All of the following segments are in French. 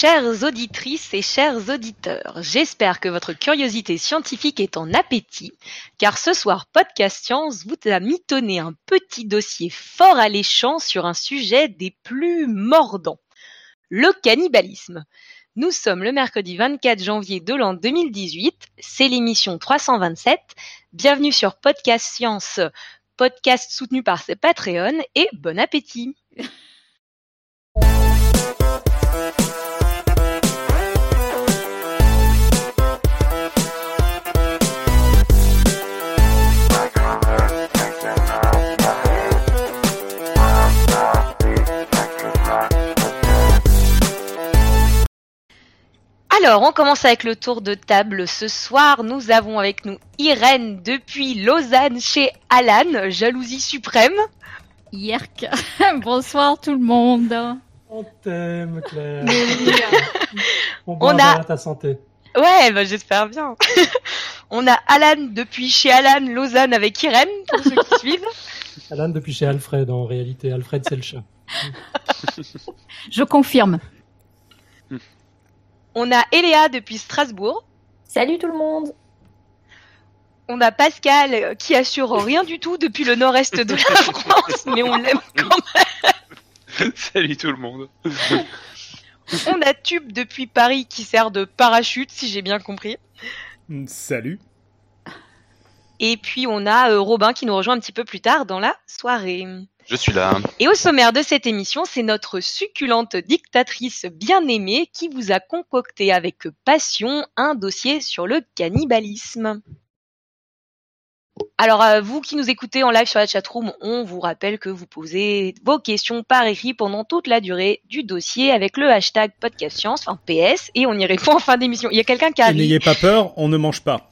Chères auditrices et chers auditeurs, j'espère que votre curiosité scientifique est en appétit, car ce soir Podcast Science vous a mitonné un petit dossier fort alléchant sur un sujet des plus mordants, le cannibalisme. Nous sommes le mercredi 24 janvier de l'an 2018, c'est l'émission 327. Bienvenue sur Podcast Science, podcast soutenu par ses Patreon et bon appétit. Alors, on commence avec le tour de table. Ce soir, nous avons avec nous Irène depuis Lausanne chez Alan, jalousie suprême. Yerk. Bonsoir tout le monde. On t'aime, Claire. On on a- a ta santé. Ouais, bah, j'espère bien. on a Alan depuis chez Alan, Lausanne avec Irène, pour ceux qui suivent. Alan depuis chez Alfred, en réalité. Alfred, c'est le chat. Je confirme. On a Eléa depuis Strasbourg. Salut tout le monde On a Pascal euh, qui assure rien du tout depuis le nord-est de la France, mais on l'aime quand Salut tout le monde. même. On a Tube depuis Paris qui sert de parachute, si j'ai bien compris. Salut. Et puis on a euh, Robin qui nous rejoint un petit peu plus tard dans la soirée. Je suis là. Et au sommaire de cette émission, c'est notre succulente dictatrice bien-aimée qui vous a concocté avec passion un dossier sur le cannibalisme. Alors, euh, vous qui nous écoutez en live sur la chatroom, on vous rappelle que vous posez vos questions par écrit pendant toute la durée du dossier avec le hashtag podcast science, enfin PS, et on y répond en fin d'émission. Il y a quelqu'un qui a n'ayez pas peur, on ne mange pas.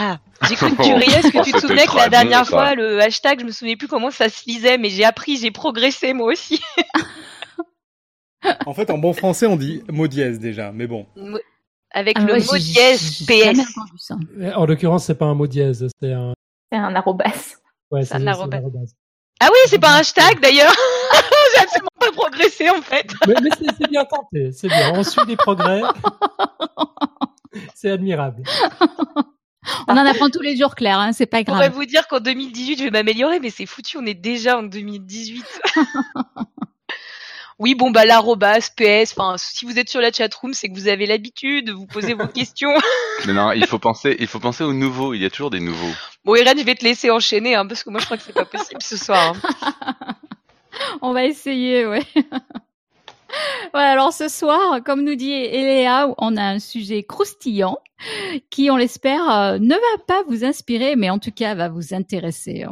Ah, j'ai cru que tu riais, est-ce que tu te souvenais que la dernière bon, fois, le hashtag, je me souvenais plus comment ça se lisait, mais j'ai appris, j'ai progressé moi aussi. En fait, en bon français, on dit mot dièse déjà, mais bon. Avec Ah le ouais, mot dièse PS. ça. En l'occurrence, c'est pas un mot dièse, c'est un. C'est un arrobas. Ouais, C'est un. Ah oui, c'est pas un hashtag d'ailleurs. j'ai absolument pas progressé en fait. Mais, mais c'est c'est bien tenté, c'est bien. On suit des progrès. c'est admirable. On en apprend tous les jours, Claire, hein, c'est pas Je pourrais grave. vous dire qu'en 2018, je vais m'améliorer, mais c'est foutu, on est déjà en 2018. oui, bon bah l'arrobas, PS, enfin si vous êtes sur la chatroom, c'est que vous avez l'habitude, vous posez vos questions. Mais non, il faut penser, il faut penser aux nouveaux. Il y a toujours des nouveaux. Bon Irène, je vais te laisser enchaîner, hein, parce que moi je crois que c'est pas possible ce soir. hein. On va essayer, ouais. Ouais, alors ce soir, comme nous dit Eléa, on a un sujet croustillant qui, on l'espère, euh, ne va pas vous inspirer, mais en tout cas va vous intéresser.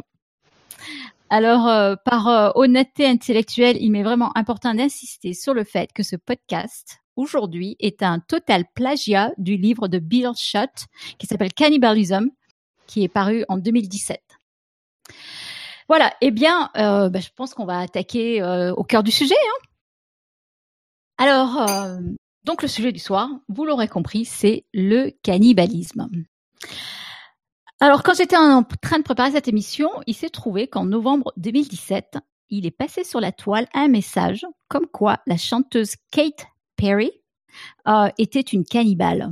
Alors, euh, par euh, honnêteté intellectuelle, il m'est vraiment important d'insister sur le fait que ce podcast, aujourd'hui, est un total plagiat du livre de Bill Schutt qui s'appelle Cannibalism, qui est paru en 2017. Voilà, eh bien, bah, je pense qu'on va attaquer au cœur du sujet. hein. Alors, donc le sujet du soir, vous l'aurez compris, c'est le cannibalisme. Alors, quand j'étais en train de préparer cette émission, il s'est trouvé qu'en novembre 2017, il est passé sur la toile un message comme quoi la chanteuse Kate Perry euh, était une cannibale.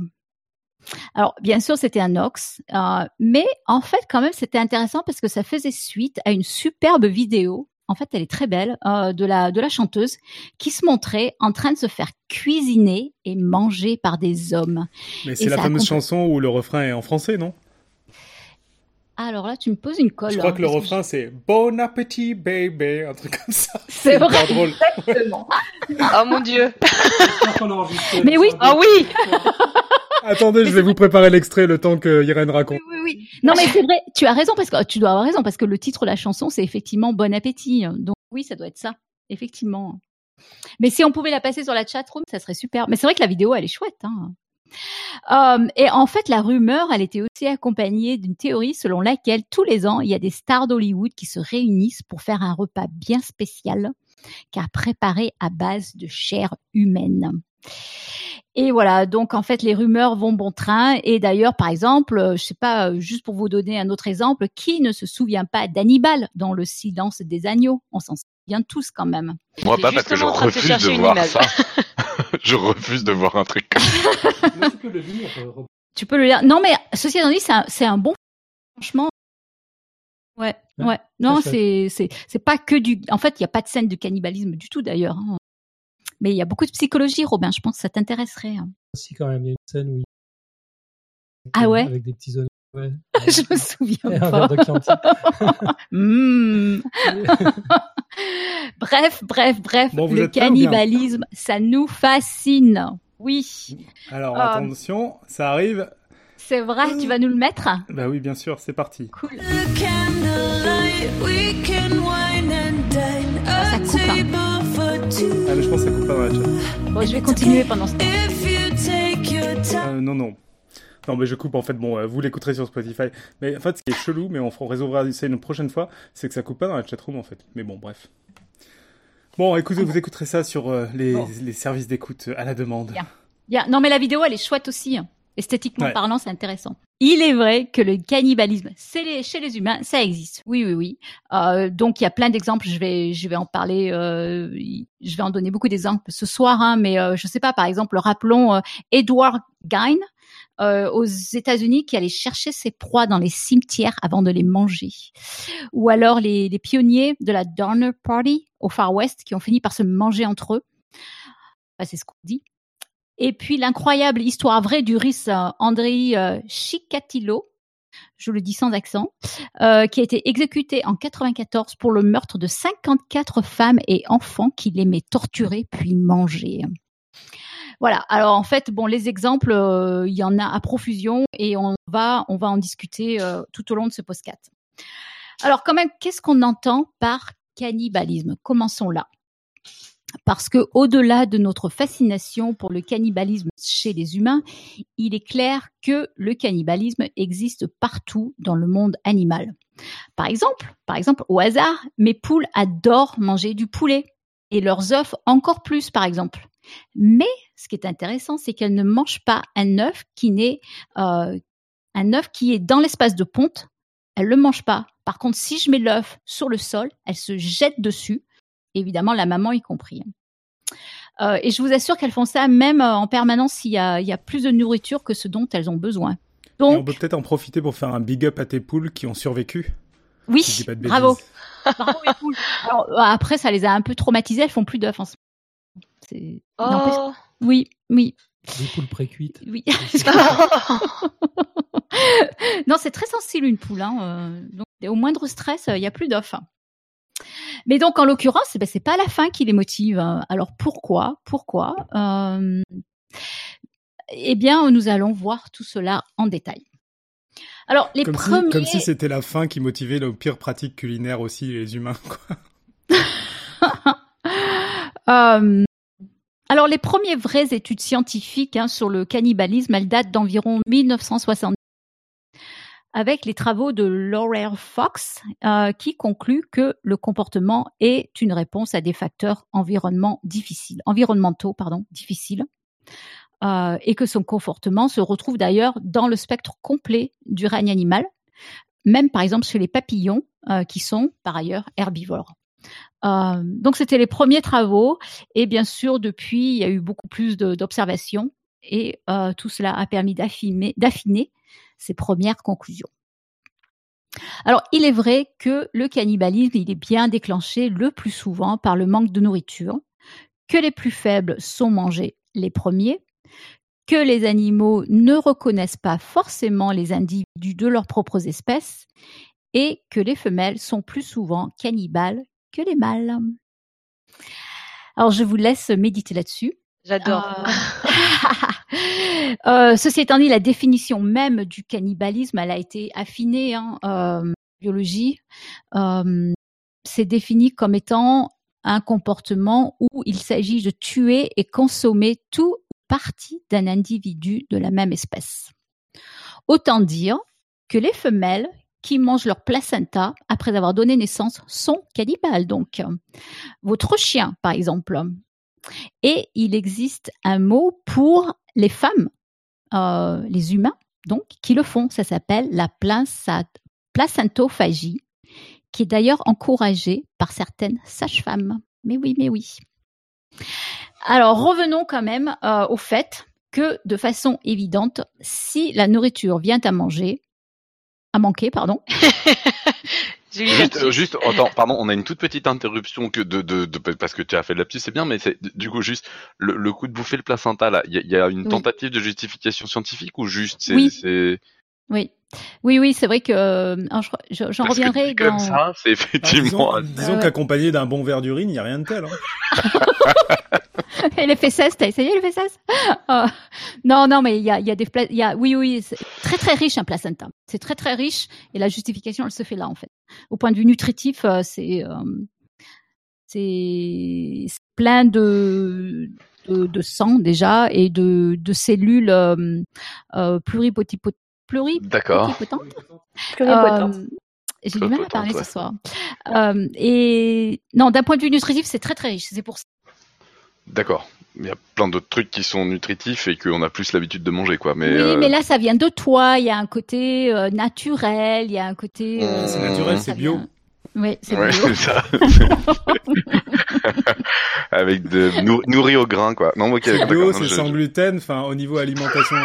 Alors, bien sûr, c'était un ox, euh, mais en fait, quand même, c'était intéressant parce que ça faisait suite à une superbe vidéo. En fait, elle est très belle euh, de la de la chanteuse qui se montrait en train de se faire cuisiner et manger par des hommes. Mais c'est la ça fameuse chanson où le refrain est en français, non? Alors là, tu me poses une colle. Je crois hein, que le parce refrain c'est Bon appétit, baby, un truc comme ça. C'est vrai. drôle. Exactement. Oh mon dieu. Mais le oui. Ah oui. Attendez, je vais vous préparer l'extrait le temps que Irène raconte. Oui, oui, oui. Non, mais c'est vrai, tu as raison, parce que tu dois avoir raison, parce que le titre de la chanson, c'est effectivement Bon appétit. Donc oui, ça doit être ça, effectivement. Mais si on pouvait la passer sur la chatroom, ça serait super. Mais c'est vrai que la vidéo, elle est chouette. Hein. Euh, et en fait, la rumeur, elle était aussi accompagnée d'une théorie selon laquelle tous les ans, il y a des stars d'Hollywood qui se réunissent pour faire un repas bien spécial, car préparé à base de chair humaine. Et voilà, donc en fait les rumeurs vont bon train. Et d'ailleurs, par exemple, euh, je sais pas, euh, juste pour vous donner un autre exemple, qui ne se souvient pas d'Hannibal dans Le Silence des agneaux? On s'en souvient tous quand même. Moi pas parce que je de refuse de voir ça. Je refuse de voir un truc comme ça. Mais tu peux le lire. euh. Tu peux le lire. Non, mais ceci étant dit, c'est un, c'est un bon. Franchement. Ouais, Ouais. Non, c'est, c'est pas que du. En fait, il n'y a pas de scène de cannibalisme du tout d'ailleurs. hein. Mais il y a beaucoup de psychologie, Robin. Je pense que ça t'intéresserait. hein. Si, quand même, il y a une scène où il... Ah ouais? Avec des petits oignons. Ouais. Je me un pas. Hmm. bref, bref, bref. Bon, le cannibalisme, ça nous fascine. Oui, Alors, Ah. attention, ça arrive. c'est vrai. Tu vas nous le mettre? Bah oui, bien sûr, c'est parti. Cool. Ah, mais je pense que ça coupe pas dans la chat. Bon, je vais continuer pendant ce temps. Euh, non, non. Non, mais je coupe en fait. Bon, euh, vous l'écouterez sur Spotify. Mais en fait, ce qui est chelou, mais on, fera- on résolvera ça une prochaine fois, c'est que ça coupe pas dans la chatroom en fait. Mais bon, bref. Bon, écoutez, vous écouterez ça sur euh, les, Bon. les services d'écoute à la demande. Bien. Bien. Non, mais la vidéo, elle est chouette aussi. hein. Esthétiquement Ouais. parlant, c'est intéressant. Il est vrai que le cannibalisme, les- chez les humains, ça existe. Oui, oui, oui. Euh, donc, il y a plein d'exemples. Je vais, je vais en parler. euh, je vais en donner beaucoup d'exemples ce soir. Hein, mais euh, je sais pas. Par exemple, rappelons euh, Edward Gein aux États-Unis qui allait chercher ses proies dans les cimetières avant de les manger. Ou alors les, les pionniers de la Donner Party au Far West qui ont fini par se manger entre eux. Enfin, c'est ce qu'on dit. Et puis l'incroyable histoire vraie du russe euh, Andrei euh, Chikatilo, je le dis sans accent, euh, qui a été exécuté en 94 pour le meurtre de 54 femmes et enfants qu'il aimait torturer puis manger. Voilà. Alors en fait, bon, les exemples, il y en a à profusion et on va, on va en discuter tout au long de ce podcast. Alors quand même, qu'est-ce qu'on entend par cannibalisme? Commençons là parce que au-delà de notre fascination pour le cannibalisme chez les humains, il est clair que le cannibalisme existe partout dans le monde animal. Par exemple, par exemple, au hasard, mes poules adorent manger du poulet et leurs œufs encore plus, par exemple. Mais ce qui est intéressant, c'est qu'elles ne mangent pas un œuf qui n'est euh, un œuf qui est dans l'espace de ponte. Elles le mangent pas. Par contre, si je mets l'œuf sur le sol, elles se jettent dessus évidemment la maman y compris. Euh, et je vous assure qu'elles font ça même euh, en permanence s'il y a, il y a plus de nourriture que ce dont elles ont besoin. Et on peut peut-être en profiter pour faire un big up à tes poules qui ont survécu. oui, si je dis pas de bravo. bravo les poules. Alors, euh, après, ça les a un peu traumatisées, elles font plus d'œufs en ce moment. Oh. Oui, oui, Des poules précuites. oui. non, c'est très sensible une poule. Hein. Donc, au moindre stress, il y a plus d'œufs. Mais donc, en l'occurrence, eh ben, c'est pas la faim qui les motive. hein. Alors pourquoi? Pourquoi? Euh, Eh bien, nous allons voir tout cela en détail. Alors, les Comme, si, premiers. comme si c'était la faim qui motivait nos pires pratiques culinaires aussi, les humains. Quoi. Euh, alors, les premières vraies études scientifiques hein, sur le cannibalisme, elles datent d'environ 1960 avec les travaux de Laurel Fox, euh, qui conclut que le comportement est une réponse à des facteurs environnement difficiles, environnementaux pardon, difficiles, euh, et que son comportement se retrouve d'ailleurs dans le spectre complet du règne animal, même par exemple chez les papillons, euh, qui sont par ailleurs herbivores. Euh, donc c'était les premiers travaux et bien sûr depuis il y a eu beaucoup plus d'observations et euh, tout cela a permis d'affiner, ces premières conclusions. Alors il est vrai que le cannibalisme il est bien déclenché le plus souvent par le manque de nourriture, que les plus faibles sont mangés les premiers, que les animaux ne reconnaissent pas forcément les individus de leurs propres espèces et que les femelles sont plus souvent cannibales que les mâles. Alors, je vous laisse méditer là-dessus. J'adore. Euh, euh, ceci étant dit, la définition même du cannibalisme, elle a été affinée en euh, biologie. Euh, c'est défini comme étant un comportement où il s'agit de tuer et consommer tout ou partie d'un individu de la même espèce. Autant dire que les femelles qui mangent leur placenta après avoir donné naissance sont cannibales. Donc, votre chien, par exemple. Et il existe un mot pour les femmes, euh, les humains, donc, qui le font. Ça s'appelle la placentophagie, qui est d'ailleurs encouragée par certaines sages-femmes. Mais oui, mais oui. Alors revenons quand même euh, au fait que de façon évidente, si la nourriture vient à manger, à manquer, pardon, Juste, juste, attends, pardon, on a une toute petite interruption que de, de, de- parce que tu as fait de lapsus, c'est bien, mais c'est du coup juste le, le coup de bouffer le placenta là. Il y, y a une Oui. tentative de justification scientifique ou juste c'est, Oui. c'est oui, oui, oui, c'est vrai que euh, j'en parce que reviendrai comme dans. ça, c'est Ah, effectivement. disons disons ouais. qu'accompagné d'un bon verre d'urine, il n'y a rien de tel. Hein. Et les fesses, t'as essayé les fesses Euh, Non, non, mais il y a, il y a des, il y a, oui, oui, c'est très très riche un placenta. C'est très très riche et la justification, elle se fait là en fait. Au point de vue nutritif, euh, c'est euh, c'est c'est plein de, de de sang déjà et de de cellules euh, euh, pluripotentes. Pluripotent. Euh, J'ai du mal à Pluripotente, parler ouais. ce soir. Euh, et non, d'un point de vue nutritif, c'est très très riche. C'est pour ça. D'accord. Il y a plein d'autres trucs qui sont nutritifs et qu'on a plus l'habitude de manger, quoi. Mais, oui, euh, mais là, ça vient de toi. Il y a un côté euh, naturel, il y a un côté. euh, C'est naturel, ça c'est bio. vient- Oui, c'est ouais, bio. c'est ça. Avec de nour- nourri au grain, quoi. Non, ok. Bio, c'est je- sans gluten. Enfin, au niveau alimentation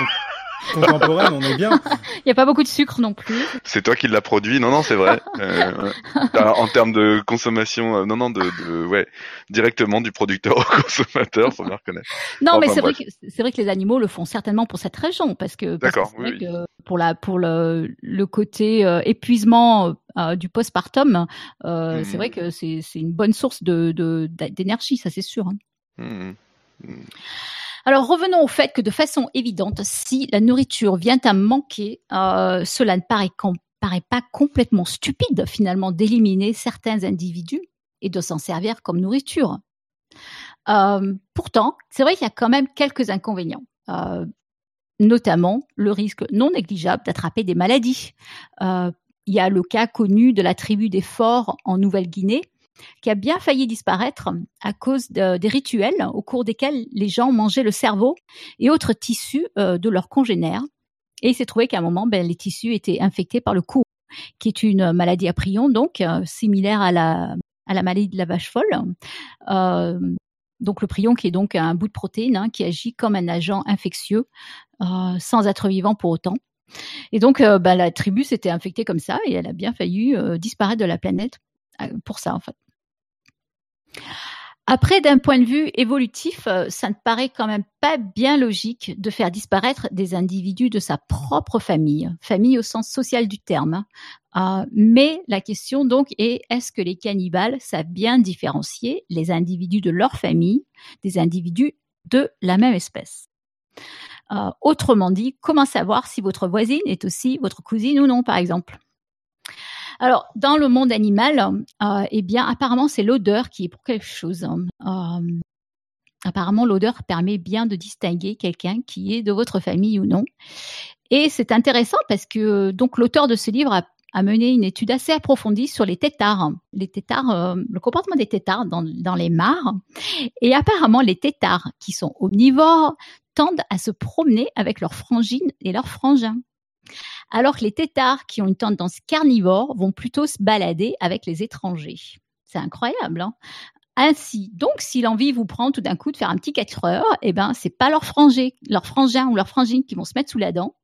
contemporaine, on est bien. Il n'y a pas beaucoup de sucre non plus. C'est toi qui l'as produit. Non, non, c'est vrai. Euh. Alors, en termes de consommation, euh, non, non, de, de, ouais, directement du producteur au consommateur, faut bien reconnaître. Non, mais c'est vrai que c'est vrai que les animaux le font certainement pour cette raison, parce que parce que vrai oui, que pour la pour le le côté euh, épuisement euh, du postpartum, euh, Mhm. c'est vrai que c'est c'est une bonne source de de d'énergie, ça c'est sûr. hein. Mhm. Alors revenons au fait que de façon évidente, si la nourriture vient à manquer, euh, cela ne paraît, pas complètement stupide finalement d'éliminer certains individus et de s'en servir comme nourriture. Euh, pourtant, c'est vrai qu'il y a quand même quelques inconvénients, euh, notamment le risque non négligeable d'attraper des maladies. Il y a le cas connu de la tribu des forts en Nouvelle-Guinée qui a bien failli disparaître à cause de- des rituels au cours desquels les gens mangeaient le cerveau et autres tissus euh, de leurs congénères. Et il s'est trouvé qu'à un moment, ben, les tissus étaient infectés par le courroux, qui est une maladie à prion, donc euh, similaire à la, maladie de la vache folle. Euh, donc le prion qui est donc un bout de protéine hein, qui agit comme un agent infectieux sans être vivant pour autant. Et donc ben, la tribu s'était infectée comme ça et elle a bien failli disparaître de la planète pour ça en fait. Après, d'un point de vue évolutif, euh, ça ne paraît quand même pas bien logique de faire disparaître des individus de sa propre famille, famille au sens social du terme. Euh, mais la question donc est, est-ce que les cannibales savent bien différencier les individus de leur famille des individus de la même espèce? Euh, Autrement dit, comment savoir si votre voisine est aussi votre cousine ou non, par exemple? Alors, dans le monde animal, euh, eh bien, apparemment, c'est l'odeur qui est pour quelque chose. Euh, apparemment, l'odeur permet bien de distinguer quelqu'un qui est de votre famille ou non. Et c'est intéressant parce que donc l'auteur de ce livre a, a mené une étude assez approfondie sur les têtards, les têtards, euh, le comportement des têtards dans, dans les mares. Et apparemment, les têtards qui sont omnivores tendent à se promener avec leurs frangines et leurs frangins alors que les têtards qui ont une tendance carnivore vont plutôt se balader avec les étrangers. C'est incroyable. Hein Ainsi, donc, si l'envie vous prend tout d'un coup de faire un petit 4 heures, eh ben, c'est pas leur frangé, leur frangin ou leur frangine qui vont se mettre sous la dent.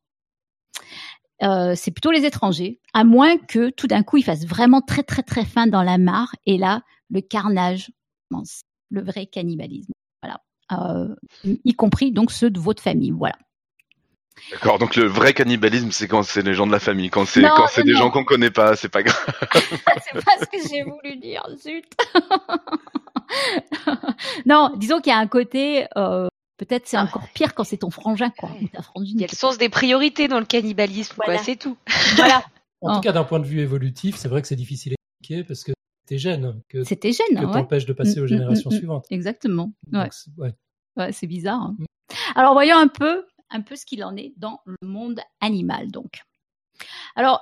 Euh, c'est plutôt les étrangers, à moins que tout d'un coup ils fassent vraiment très très très fin dans la mare et là le carnage commence, le vrai cannibalisme. Voilà, euh, y compris donc ceux de votre famille. Voilà. D'accord, donc le vrai cannibalisme, c'est quand c'est les gens de la famille. Quand c'est quand c'est des gens qu'on connaît pas, c'est pas grave. c'est pas ce que j'ai voulu dire, zut. non, disons qu'il y a un côté, euh, peut-être c'est Ah. encore pire quand c'est ton frangin, quoi, ou ta frangine. Il y a le sens des priorités dans le cannibalisme, Voilà. quoi, c'est tout. Voilà, En Oh. tout cas, d'un point de vue évolutif, c'est vrai que c'est difficile à expliquer parce que tes gènes que, que c'était gêne, ouais. t'empêches de passer Mm, aux mm, générations mm, mm. suivantes. Exactement. Ouais, Donc, c'est- ouais. ouais, c'est bizarre. hein. Alors voyons un peu, un peu ce qu'il en est dans le monde animal, donc. Alors,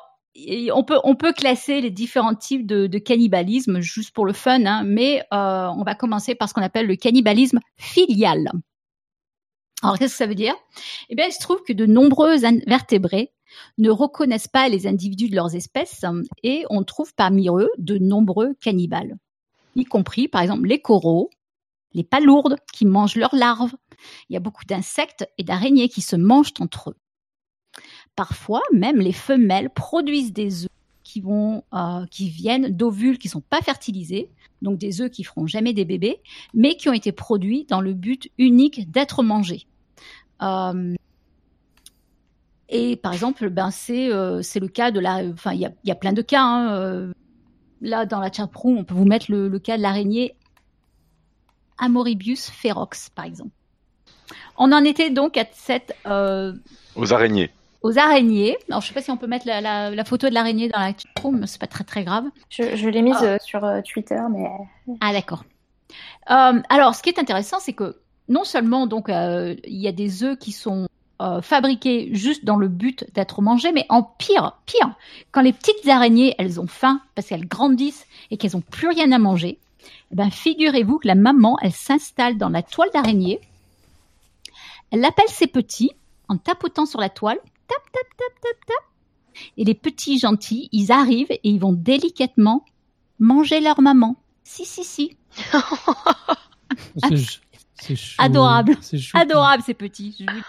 on peut, on peut classer les différents types de, cannibalisme juste pour le fun, hein, mais euh, on va commencer par ce qu'on appelle le cannibalisme filial. Alors, qu'est-ce que ça veut dire? Eh bien, il se trouve que de nombreux invertébrés ne reconnaissent pas les individus de leurs espèces et on trouve parmi eux de nombreux cannibales, y compris, par exemple, les coraux, les palourdes qui mangent leurs larves. Il y a beaucoup d'insectes et d'araignées qui se mangent entre eux. Parfois, même les femelles produisent des œufs qui, vont, euh, qui viennent d'ovules qui ne sont pas fertilisés, donc des œufs qui feront jamais des bébés, mais qui ont été produits dans le but unique d'être mangés. Euh, et par exemple, ben c'est euh, c'est le cas de la, enfin il y y a plein de cas. hein, là dans la chatroom, on peut vous mettre le, le cas de l'araignée Amoribius ferox, par exemple. On en était donc à cette euh, Aux araignées. aux araignées. Alors je sais pas si on peut mettre la, la, la photo de l'araignée dans la chatroom, mais c'est pas très très grave. Je, je l'ai mise Ah. euh, sur euh, Twitter, mais Ah d'accord. Euh, alors, ce qui est intéressant, c'est que non seulement donc euh, il y a des œufs qui sont euh, fabriqués juste dans le but d'être mangés, mais en pire, pire, quand les petites araignées elles ont faim parce qu'elles grandissent et qu'elles ont plus rien à manger, eh ben figurez-vous que la maman elle s'installe dans la toile d'araignée, elle appelle ses petits en tapotant sur la toile, tap tap tap tap tap, et les petits gentils ils arrivent et ils vont délicatement manger leur maman. Si si si, C'est. Adorable. Adorable ces petits. Je vous-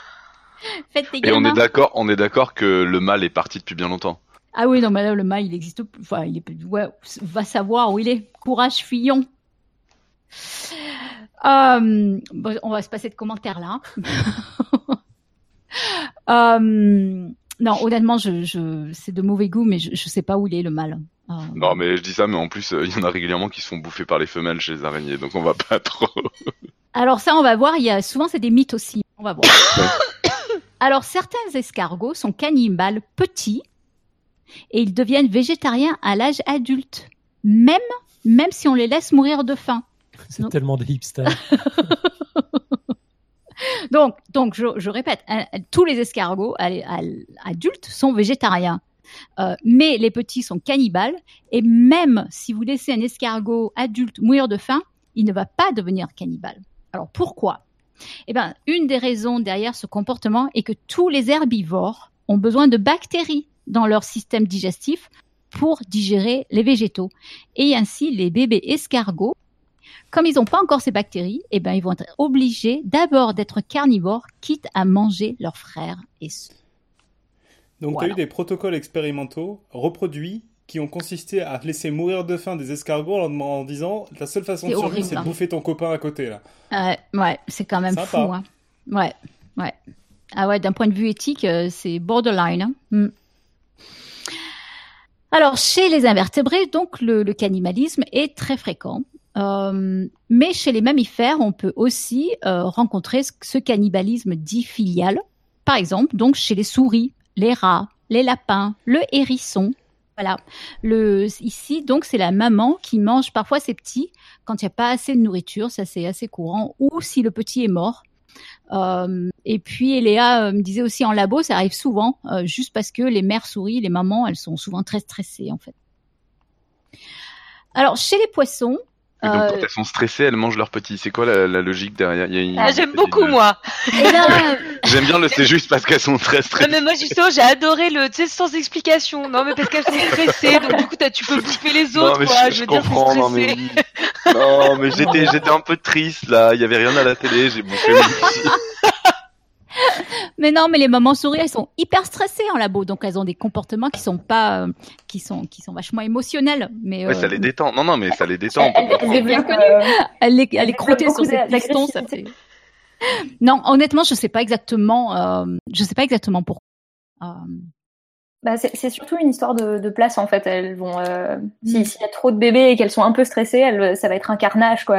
Faites des Et on gamins. est d'accord, on est d'accord que le mal est parti depuis bien longtemps. Ah oui, non, mais là, le mâle, il existe plus. Enfin, il est plus. Ouais, va savoir où il est. Courage, fillon. Euh, bon, on va se passer de commentaires là. Euh, non, honnêtement, je, je, c'est de mauvais goût, mais je, je sais pas où il est le mâle. Euh, Non, mais je dis ça, mais en plus, euh, il y en a régulièrement qui se font bouffer par les femelles chez les araignées, donc on va pas trop. Alors ça, on va voir. Il y a souvent c'est des mythes aussi. On va voir. Alors certains escargots sont cannibales petits et ils deviennent végétariens à l'âge adulte, même même si on les laisse mourir de faim. C'est tellement des hipsters. Donc donc je, je répète, tous les escargots adultes sont végétariens. Euh, mais les petits sont cannibales et même si vous laissez un escargot adulte mourir de faim, il ne va pas devenir cannibale. Alors pourquoi? Eh bien, une des raisons derrière ce comportement est que tous les herbivores ont besoin de bactéries dans leur système digestif pour digérer les végétaux. Et ainsi, les bébés escargots, comme ils n'ont pas encore ces bactéries, eh ben, ils vont être obligés d'abord d'être carnivores, quitte à manger leurs frères et sœurs. Donc, Voilà. tu as eu des protocoles expérimentaux reproduits qui ont consisté à laisser mourir de faim des escargots en, disant la seule façon de survivre, c'est de hein. bouffer ton copain à côté, là. Euh, ouais, c'est quand même Sympa. fou. Hein. Ouais, ouais. Ah ouais, d'un point de vue éthique, euh, c'est borderline. hein. Hmm. Alors, chez les invertébrés, donc, le, cannibalisme est très fréquent. Euh, mais chez les mammifères, on peut aussi euh, rencontrer ce, cannibalisme dit filial. Par exemple, donc chez les souris, les rats, les lapins, le hérisson. Voilà. Ici, donc, c'est la maman qui mange parfois ses petits quand il n'y a pas assez de nourriture, ça c'est assez courant, ou si le petit est mort. Euh, et puis Léa euh, me disait aussi en labo, ça arrive souvent, euh, juste parce que les mères souris, les mamans, elles sont souvent très stressées en fait. Alors chez les poissons, Et donc, Euh, quand elles sont stressées, elles mangent leurs petits. C'est quoi la, la logique derrière? Une- Ah, j'aime une- beaucoup, moi. J'aime bien le c'est juste parce qu'elles sont très Non, stressées. mais moi, justement, j'ai adoré le, tu sais, sans explication. Non, mais parce qu'elles sont stressées, donc du coup, t'as- tu peux bouffer les autres, non, mais quoi. je, Je veux dire, non, mais. Non, mais j'étais, j'étais un peu triste, là. Il y avait rien à la télé, j'ai bouffé mon petit. mais non, mais les mamans souris, elles sont hyper stressées en labo, donc elles ont des comportements qui sont pas, euh, qui sont, qui sont vachement émotionnels. Mais Ouais, euh, ça les détend. Non, non, mais ça les détend. Elle, elle, elle bien euh, elle les, les sur ses pistons, ça fait. Non, honnêtement, je sais pas exactement, euh, je sais pas exactement pourquoi. Euh, bah, c'est surtout une histoire de, de place en fait. Elles vont, euh, si- Mm. s'il y a trop de bébés et qu'elles sont un peu stressées, elles, ça va être un carnage quoi.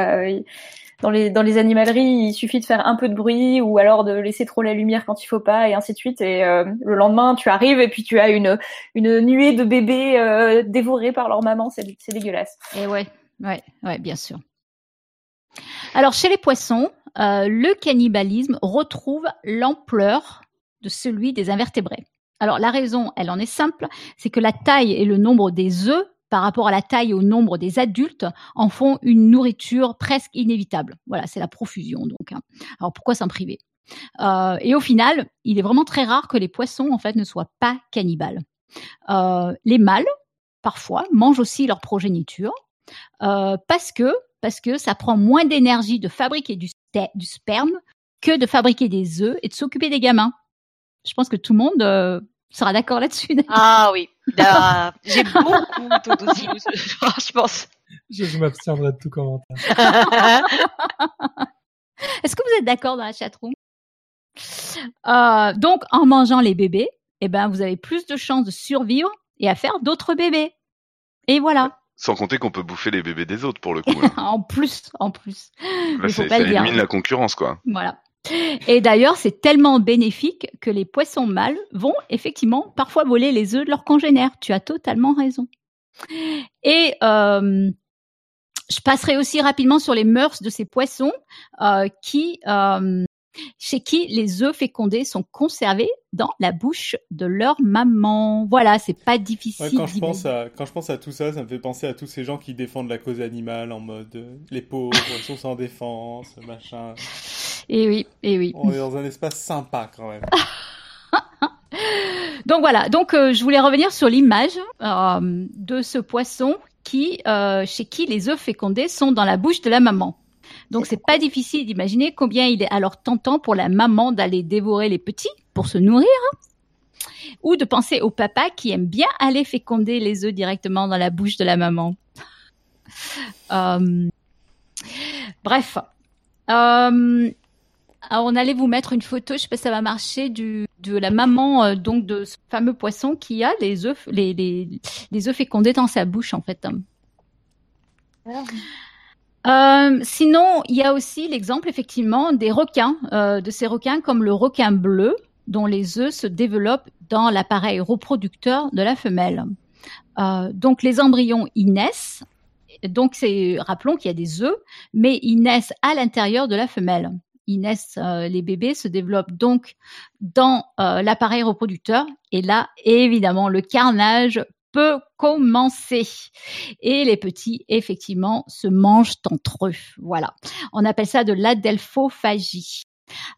Dans les dans les animaleries, il suffit de faire un peu de bruit ou alors de laisser trop la lumière quand il faut pas et ainsi de suite. Et euh, le lendemain, tu arrives et puis tu as une une nuée de bébés euh, dévorés par leur maman. C'est c'est dégueulasse. Et ouais, ouais, ouais, bien sûr. Alors, chez les poissons, euh, le cannibalisme retrouve l'ampleur de celui des invertébrés. Alors, la raison, elle en est simple, c'est que la taille et le nombre des œufs par rapport à la taille et au nombre des adultes en font une nourriture presque inévitable. Voilà, c'est la profusion donc. hein. Alors pourquoi s'en priver? Euh, Et au final, il est vraiment très rare que les poissons en fait ne soient pas cannibales. Euh, les mâles, parfois, mangent aussi leur progéniture euh, parce que parce que ça prend moins d'énergie de fabriquer du, du sperme que de fabriquer des œufs et de s'occuper des gamins. Je pense que tout le monde euh, sera d'accord là-dessus. Ah oui, J'ai beaucoup Sinus, je pense. Je, je m'abstiendrai de tout commentaire. Est-ce que vous êtes d'accord dans la chatroom? Euh, Donc, en mangeant les bébés, eh ben, vous avez plus de chances de survivre et à faire d'autres bébés. Et voilà. Sans compter qu'on peut bouffer les bébés des autres pour le coup. là. en plus, en plus. Faut pas ça le dire. élimine la concurrence, quoi. Voilà. Et d'ailleurs, c'est tellement bénéfique que les poissons mâles vont effectivement parfois voler les œufs de leurs congénères. Tu as totalement raison. Et euh, je passerai aussi rapidement sur les mœurs de ces poissons euh, qui, euh, chez qui les œufs fécondés sont conservés dans la bouche de leur maman. Voilà, c'est pas difficile. Ouais, quand, je pense à, quand je pense à tout ça, ça me fait penser à tous ces gens qui défendent la cause animale en mode les pauvres sont sans défense, machin. Et oui, et oui. On est dans un espace sympa quand même. Donc voilà, donc euh, je voulais revenir sur l'image euh, de ce poisson qui, euh, chez qui les œufs fécondés sont dans la bouche de la maman. Donc c'est pas difficile d'imaginer combien il est alors tentant pour la maman d'aller dévorer les petits pour se nourrir, hein, ou de penser au papa qui aime bien aller féconder les œufs directement dans la bouche de la maman. Euh, bref. Euh, alors, on allait vous mettre une photo, je sais pas si ça va marcher, du, de la maman euh, donc de ce fameux poisson qui a les œufs, les, les, les œufs fécondés dans sa bouche en fait. Euh, sinon, il y a aussi l'exemple effectivement des requins, euh, de ces requins comme le requin bleu, dont les œufs se développent dans l'appareil reproducteur de la femelle. Euh, donc les embryons ils naissent, donc c'est rappelons qu'il y a des œufs, mais ils naissent à l'intérieur de la femelle. Ils naissent, euh, les bébés se développent donc dans euh, l'appareil reproducteur, et là évidemment le carnage peut commencer. Et les petits, effectivement, se mangent entre eux. Voilà. On appelle ça de l'adelphophagie.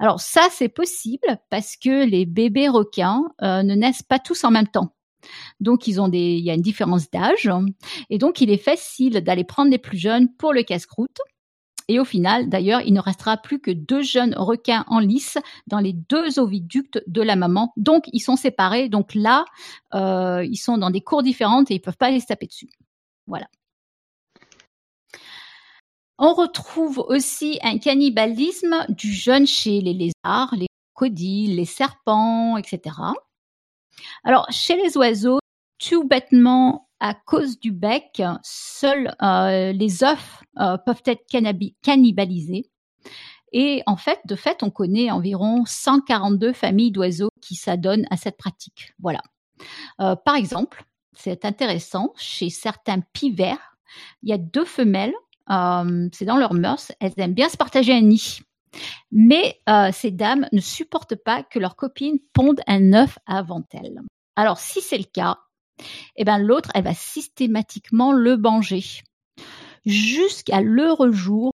Alors ça, c'est possible parce que les bébés requins euh, ne naissent pas tous en même temps. Donc, ils ont des, il y a une différence d'âge. Et donc, il est facile d'aller prendre les plus jeunes pour le casse-croûte. Et au final, d'ailleurs, il ne restera plus que deux jeunes requins en lice dans les deux oviductes de la maman. Donc, ils sont séparés. Donc là, euh, ils sont dans des cours différentes et ils peuvent pas se taper dessus. Voilà. On retrouve aussi un cannibalisme du jeune chez les lézards, les crocodiles, les serpents, etc. Alors, chez les oiseaux, tout bêtement, à cause du bec, seuls euh, les œufs euh, peuvent être cannibalisés. Et en fait, de fait, on connaît environ 142 familles d'oiseaux qui s'adonnent à cette pratique. Voilà. Euh, par exemple, c'est intéressant, chez certains pivers, il y a deux femelles, c'est dans leurs mœurs, elles aiment bien se partager un nid. Mais ces dames ne supportent pas que leur copine ponde un œuf avant elles. Alors, si c'est le cas, eh ben, l'autre, elle va systématiquement le manger. Jusqu'à l'heure jour,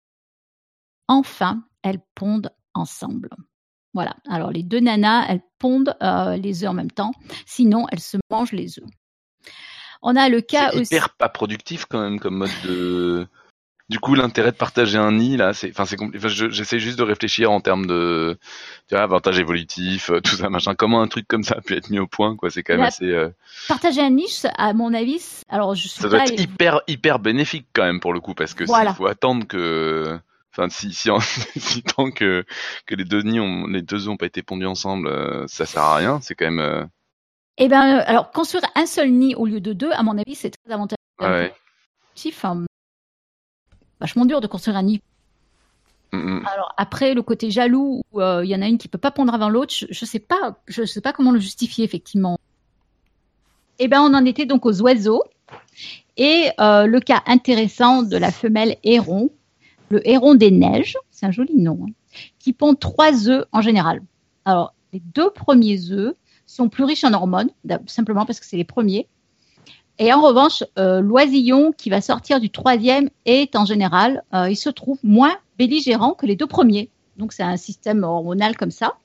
enfin, elles pondent ensemble. Voilà. Alors, les deux nanas, elles pondent euh, les œufs en même temps. Sinon, elles se mangent les œufs. On a le cas C'est aussi. hyper pas productif quand même comme mode de. Du coup, l'intérêt de partager un nid là, c'est, enfin, c'est compli- enfin, je- j'essaie juste de réfléchir en termes de, tu vois, avantage évolutif, euh, tout ça, machin. Comment un truc comme ça a pu être mis au point, quoi? C'est quand même La- assez. euh, Partager un niche, à mon avis, alors je suis Ça doit pas être hyper, hyper bénéfique quand même pour le coup, parce que Voilà. s'il faut attendre que, enfin, si, si, en- si tant que que les deux nids ont, les deux ont pas été pondus ensemble, euh, ça sert à rien. C'est quand même. euh, Eh ben, euh, alors construire un seul nid au lieu de deux, à mon avis, c'est très avantageux. ouais. Enfin, vachement dur de construire un nid. Alors après, le côté jaloux, où euh, il y en a une qui peut pas pondre avant l'autre, je, je sais pas, je sais pas comment le justifier effectivement. Eh ben, on en était donc aux oiseaux et euh, le cas intéressant de la femelle héron, le héron des neiges, c'est un joli nom, hein, qui pond trois œufs en général. Alors les deux premiers œufs sont plus riches en hormones, simplement parce que c'est les premiers. Et en revanche, euh, l'oisillon qui va sortir du troisième est en général, euh, il se trouve moins belligérant que les deux premiers. Donc c'est un système hormonal comme ça.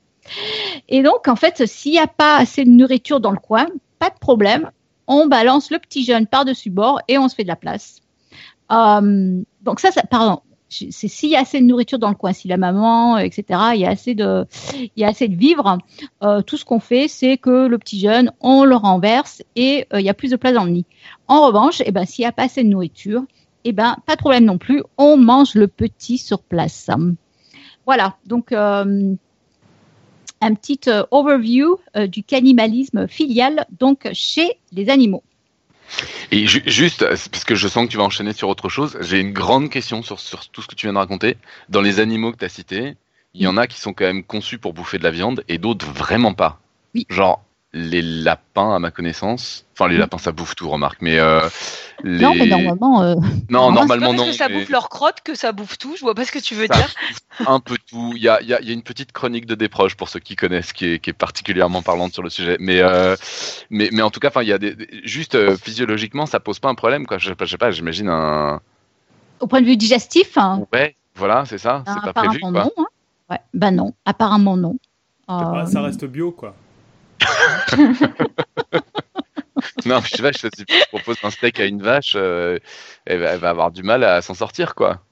Et donc en fait, s'il n'y a pas assez de nourriture dans le coin, pas de problème, on balance le petit jeune par-dessus bord et on se fait de la place. Euh, donc ça, ça pardon, c'est s'il y a assez de nourriture dans le coin, si la maman, euh, etc., il y a assez de, il euh, tout ce qu'on fait, c'est que le petit jeune, on le renverse et euh, il y a plus de place dans le nid. En revanche, eh ben, s'il n'y a pas assez de nourriture, eh ben, pas de problème non plus, on mange le petit sur place. Voilà, donc un petit overview du cannibalisme filial donc chez les animaux. Et ju- juste, parce que je sens que tu vas enchaîner sur autre chose, j'ai une grande question sur, sur tout ce que tu viens de raconter. Dans les animaux que tu as cités, il y en a qui sont quand même conçus pour bouffer de la viande et d'autres vraiment pas. Oui. Genre, les lapins, à ma connaissance. Enfin, les Oui. lapins, ça bouffe tout, remarque. Mais euh, les... Non, mais normalement, euh, Non, Non, C'est pas normalement parce non. que ça mais bouffe leur crotte que ça bouffe tout. Je vois pas ce que tu veux ça dire. un peu tout. Il y a, il y a- il y a une petite chronique de Desproges pour ceux qui connaissent, qui est, qui est particulièrement parlante sur le sujet. Mais, euh, mais, mais en tout cas, enfin, il y a des, des- juste euh, physiologiquement, ça pose pas un problème, quoi. Je sais pas, je sais pas, j'imagine un. au point de vue digestif, hein, Ouais, voilà, c'est ça. C'est pas prévu, apparemment quoi. non. hein. Ouais, ben non, apparemment non. Ça reste bio, quoi. Non, mais sais, si tu proposes un steak à une vache, euh, elle, va, elle va avoir du mal à s'en sortir, quoi.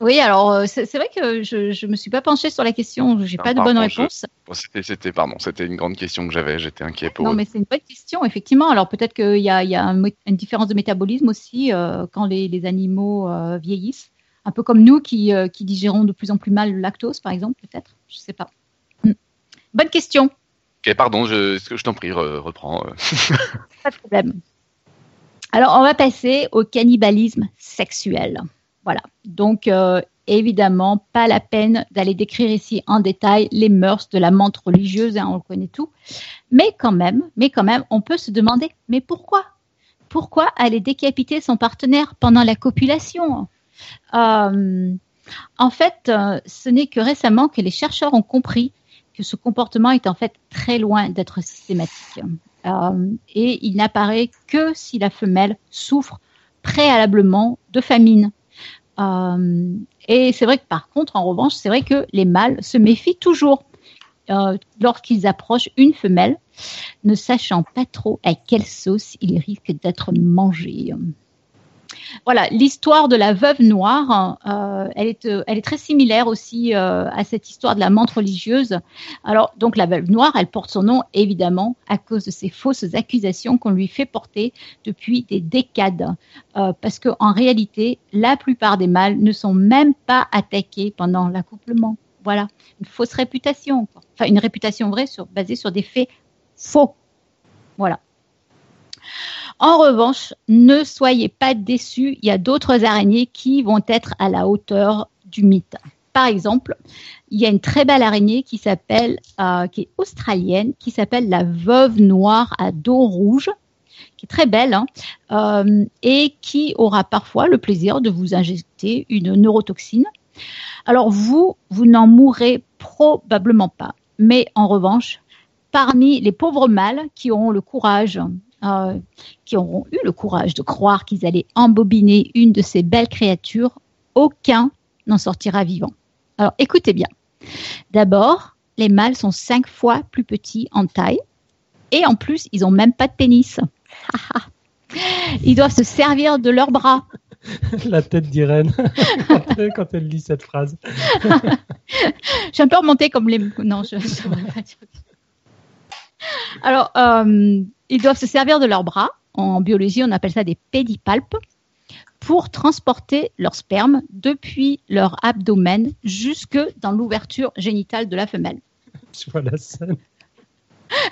Oui, alors euh, c'est vrai que je je me suis pas penchée sur la question, j'ai pas de bonne réponse. Bon, c'était, c'était, pardon, c'était une grande question que j'avais. J'étais inquiet pour Non, eux. mais c'est une bonne question, effectivement. Alors peut-être qu'il y a, il y a un mé- une différence de métabolisme aussi euh, quand les, les animaux euh, vieillissent. Un peu comme nous qui, qui digérons de plus en plus mal le lactose, par exemple, peut-être. Je sais pas. Hmm. Bonne question, Pardon, je, t'en prie, re- reprends. euh. pas de problème. Alors on va passer au cannibalisme sexuel. Voilà. Donc euh, évidemment, pas la peine d'aller décrire ici en détail les mœurs de la menthe religieuse, hein, on le connaît tout. Mais quand même, on peut se demander, mais pourquoi? Pourquoi aller décapiter son partenaire pendant la copulation? Euh, En fait, ce n'est que récemment que les chercheurs ont compris que ce comportement est en fait très loin d'être systématique. Euh, et il n'apparaît que si la femelle souffre préalablement de famine. Euh, et c'est vrai que par contre, en revanche, c'est vrai que les mâles se méfient toujours euh, lorsqu'ils approchent une femelle, ne sachant pas trop à quelle sauce ils risquent d'être mangés. Voilà, l'histoire de la veuve noire, euh, elle, est, euh, elle est très similaire aussi euh, à cette histoire de la menthe religieuse. Alors, donc la veuve noire, elle porte son nom évidemment à cause de ces fausses accusations qu'on lui fait porter depuis des décades. Parce qu'en réalité, la plupart des mâles ne sont même pas attaqués pendant l'accouplement. Voilà, une fausse réputation. Enfin, une réputation vraie sur, basée sur des faits faux. Voilà. En revanche, ne soyez pas déçus, il y a d'autres araignées qui vont être à la hauteur du mythe. Par exemple, il y a une très belle araignée qui s'appelle, euh, qui est australienne, qui s'appelle la veuve noire à dos rouge, qui est très belle, hein, euh, et qui aura parfois le plaisir de vous injecter une neurotoxine. Alors vous, vous n'en mourrez probablement pas. Mais en revanche, parmi les pauvres mâles qui auront le courage, euh, qui auront eu le courage de croire qu'ils allaient embobiner une de ces belles créatures, aucun n'en sortira vivant. Alors écoutez bien. D'abord, les mâles sont cinq fois plus petits en taille et en plus, ils n'ont même pas de pénis. Ils doivent se servir de leurs bras. La tête d'Irène quand, elle- lit cette phrase. Je suis un peu remontée comme les. Non, je. devrais pas dire. Alors, euh, ils doivent se servir de leurs bras. En biologie, on appelle ça des pédipalpes pour transporter leur sperme depuis leur abdomen jusque dans l'ouverture génitale de la femelle. Je vois la scène.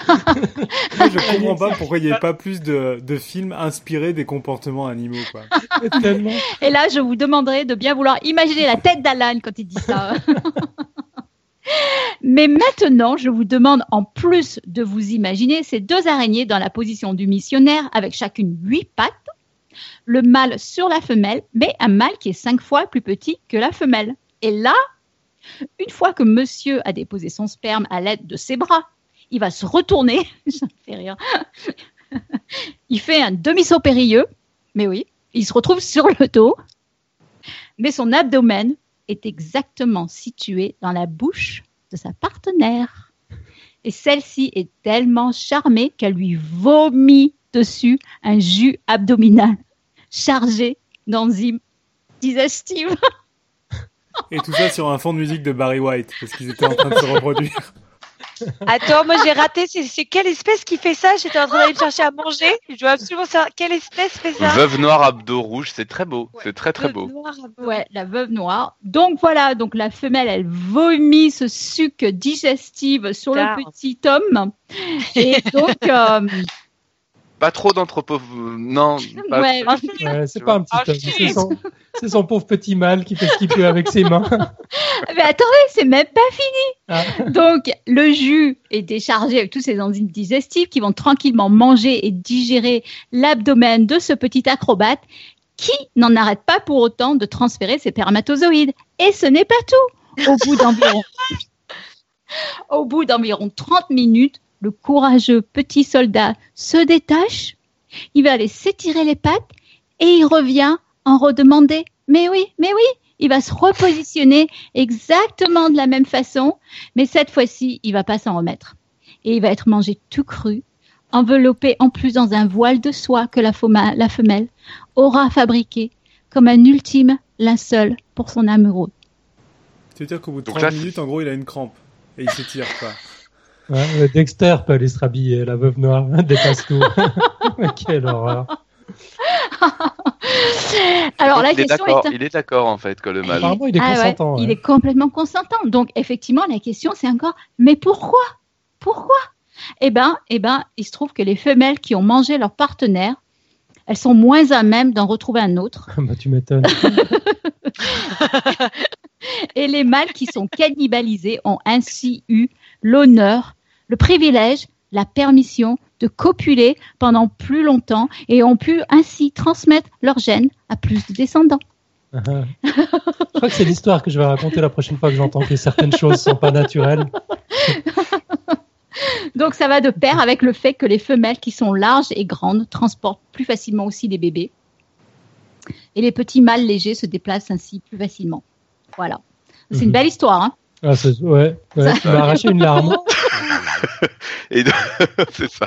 Moi, je comprends pas pourquoi il n'y ait pas plus de, de films inspirés des comportements animaux, quoi. Tellement. Et là, je vous demanderai de bien vouloir imaginer la tête d'Alan quand il dit ça. Mais maintenant, je vous demande, en plus de vous imaginer ces deux araignées dans la position du missionnaire, avec chacune huit pattes, le mâle sur la femelle, mais un mâle qui est cinq fois plus petit que la femelle. Et là, une fois que monsieur a déposé son sperme à l'aide de ses bras, il va se retourner, ça rire, il fait un demi-saut périlleux, mais oui, il se retrouve sur le dos, mais son abdomen est exactement situé dans la bouche de sa partenaire. Et celle-ci est tellement charmée qu'elle lui vomit dessus un jus abdominal chargé d'enzymes digestive. Et tout ça sur un fond de musique de Barry White, parce qu'ils étaient en train de se reproduire. Attends, moi j'ai raté. C'est c'est quelle espèce qui fait ça? J'étais en train d'aller me chercher à manger. Je dois absolument savoir quelle espèce fait ça. Veuve noire abdos rouges, c'est très beau. Ouais. C'est très très beau. Ouais, la veuve noire. Donc voilà, donc la femelle, elle vomit ce suc digestif sur le petit homme. Et donc, euh, Pas trop d'anthropo... Non. Pas... ouais, Ouais, c'est pas un petit Ah, homme, c'est son, c'est son pauvre petit mâle qui fait ce qu'il peut avec ses mains. mais attendez, c'est même pas fini. Ah. Donc, le jus est déchargé avec tous ces enzymes digestives qui vont tranquillement manger et digérer l'abdomen de ce petit acrobate qui n'en arrête pas pour autant de transférer ses spermatozoïdes. Et ce n'est pas tout. Au bout d'environ, au bout d'environ 30 minutes, le courageux petit soldat se détache, il va aller s'étirer les pattes et il revient en redemander. Mais oui, mais oui, il va se repositionner exactement de la même façon, mais cette fois-ci, il va pas s'en remettre. Et il va être mangé tout cru, enveloppé en plus dans un voile de soie que la, foma- la femelle aura fabriqué comme un ultime linceul pour son amoureux. Tu veux dire qu'au bout de Donc 30 là, minutes, en gros, il a une crampe. Et il s'étire, quoi. Ouais, ouais, Dexter peut aller se rhabiller, la veuve noire, dépasse tout. Quelle horreur. Alors la il est question d'accord. est... Il est d'accord en fait, que le mâle. Apparemment, il est Ah ouais, consentant. il est complètement consentant. Donc effectivement, la question c'est encore, mais pourquoi? Pourquoi? Eh ben, eh ben, il se trouve que les femelles qui ont mangé leur partenaire, elles sont moins à même d'en retrouver un autre. Bah, tu m'étonnes. Et les mâles qui sont cannibalisés ont ainsi eu l'honneur, le privilège, la permission de copuler pendant plus longtemps et ont pu ainsi transmettre leurs gènes à plus de descendants. Ah. Je crois que c'est l'histoire que je vais raconter la prochaine fois que j'entends que certaines choses sont pas naturelles. Donc ça va de pair avec le fait que les femelles qui sont larges et grandes transportent plus facilement aussi les bébés. Et les petits mâles légers se déplacent ainsi plus facilement. Voilà. C'est une Mhm. belle histoire. Hein Ah, c'est- ouais, ouais, Ça- tu m'as arraché une larme. Et donc- c'est ça.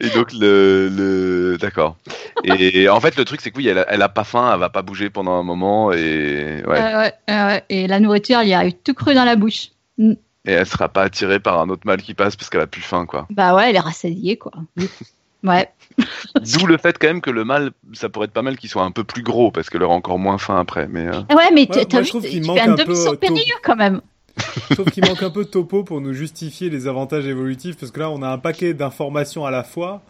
Et donc le, le... d'accord. Et en fait le truc c'est que oui elle a, elle a pas faim, elle va pas bouger pendant un moment et ouais. Euh, euh. Et la nourriture, il y arrive tout cru dans la bouche. Et elle sera pas attirée par un autre mâle qui passe parce qu'elle a plus faim quoi. Bah ouais, elle est rassasiée, quoi. Ouais. D'où le fait quand même que le mâle ça pourrait être pas mal qu'il soit un peu plus gros parce qu'elle aura encore moins faim après. Mais euh, Ouais, mais Ouais, t'as vu, tu manque un peu, demi-saut euh, périlleux quand même. Sauf qu'il manque un peu de topo pour nous justifier les avantages évolutifs, parce que là, on a un paquet d'informations à la fois.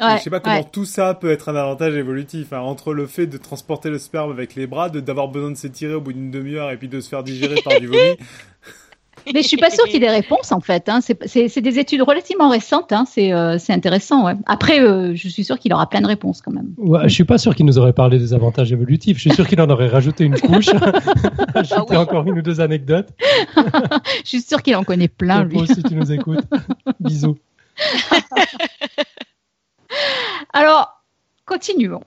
Ouais, je sais pas comment ouais. tout ça peut être un avantage évolutif. hein, entre le fait de transporter le sperme avec les bras, de d'avoir besoin de s'étirer au bout d'une demi-heure et puis de se faire digérer par du vomi. Mais je suis pas sûre qu'il y ait des réponses en fait. Hein. C'est- des études relativement récentes. Hein. C'est euh, c'est intéressant. Ouais. Après, euh, je suis sûre qu'il aura plein de réponses quand même. Ouais, je suis pas sûr qu'il nous aurait parlé des avantages évolutifs. Je suis sûr qu'il en aurait rajouté une couche. Ajouté Ah oui. encore une ou deux anecdotes. Je suis sûre qu'il en connaît plein lui. Si tu nous écoutes. Bisous. Alors, continuons.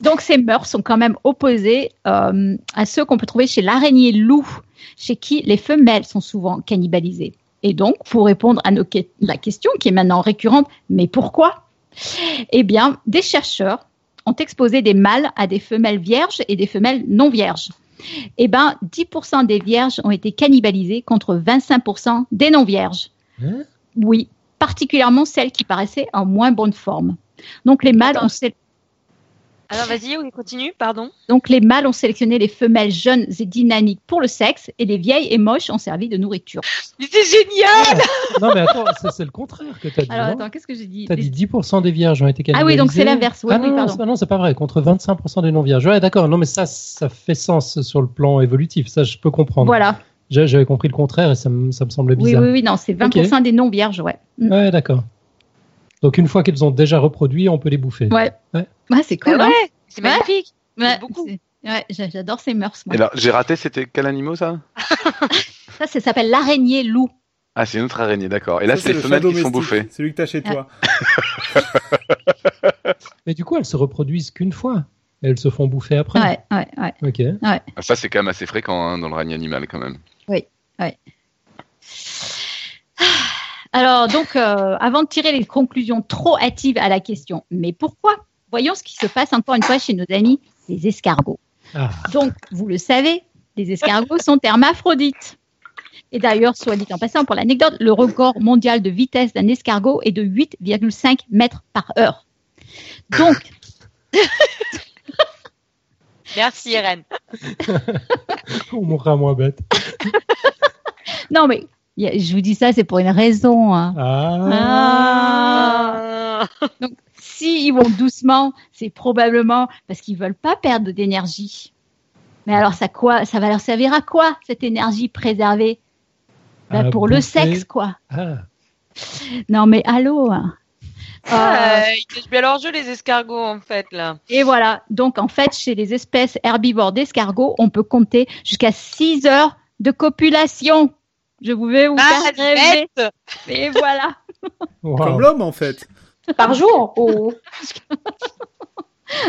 Donc, ces mœurs sont quand même opposées euh, à ceux qu'on peut trouver chez l'araignée loup, chez qui les femelles sont souvent cannibalisées. Et donc, pour répondre à nos que- la question qui est maintenant récurrente, mais pourquoi? Eh bien, des chercheurs ont exposé des mâles à des femelles vierges et des femelles non vierges. Eh bien, 10% des vierges ont été cannibalisées contre 25% des non vierges. Hein? Oui, particulièrement celles qui paraissaient en moins bonne forme. Donc les mâles Attends. ont Alors vas-y, on continue, pardon. donc les mâles ont sélectionné les femelles jeunes et dynamiques pour le sexe et les vieilles et moches ont servi de nourriture. Mais c'est génial Non, mais attends, c'est c'est le contraire que tu as dit. Alors attends, qu'est-ce que j'ai dit T'as dit 10% des vierges ont été Ah cannibalisées. oui, donc c'est l'inverse. Oui, ah oui, non, pardon. c'est- non, c'est pas vrai. Contre 25% des non-vierges. Ouais, d'accord. Non, mais ça, ça fait sens sur le plan évolutif. Ça, je peux comprendre. Voilà. J'avais compris le contraire et ça me, ça me semblait Oui, bizarre. oui, oui, non, c'est 20% des non vierges, ouais. Mm. Ouais, d'accord. Donc, une fois qu'elles ont déjà reproduit, on peut les bouffer. Ouais. Ouais. Ouais, c'est cool. Ah hein. ouais, c'est Ouais. magnifique. Ouais, beaucoup. ouais, j'a- j'adore ces mœurs. moi. Et là, j'ai raté, c'était quel animal ça? Ça, ça s'appelle l'araignée loup. Ah, c'est une autre araignée, d'accord. Et là, c'est les le femelles qui sont bouffées. Celui que t'as chez toi. Mais du coup, elles se reproduisent qu'une fois. Elles se font bouffer après. Ouais, ouais, ouais. Ok. Ah, Ça, c'est quand même assez fréquent hein, dans le règne animal, quand même. Alors, donc, euh, avant de tirer les conclusions trop hâtives à la question, mais pourquoi? Voyons ce qui se passe encore une fois chez nos amis les escargots. Ah. Donc, vous le savez, les escargots sont hermaphrodites. Et d'ailleurs, soit dit en passant, pour l'anecdote, le record mondial de vitesse d'un escargot est de 8,5 mètres par heure. Donc, Merci Irène. On mourra moins bête. non mais, je vous dis ça, c'est pour une raison. hein. Ah. Ah. Si ils vont doucement, c'est probablement parce qu'ils veulent pas perdre d'énergie. Mais alors, ça quoi Ça va leur servir à quoi cette énergie préservée? Ben, À Pour le sexe, quoi. Ah. Non mais allô. hein. Euh, Ah, ils cachent bien leur jeu les escargots en fait là. Et voilà. Donc, en fait, chez les espèces herbivores d'escargots, on peut compter jusqu'à 6 heures de copulation. Je vais vous Ah, faire rêver. Et voilà. Wow. Comme l'homme, en fait. Par jour ou...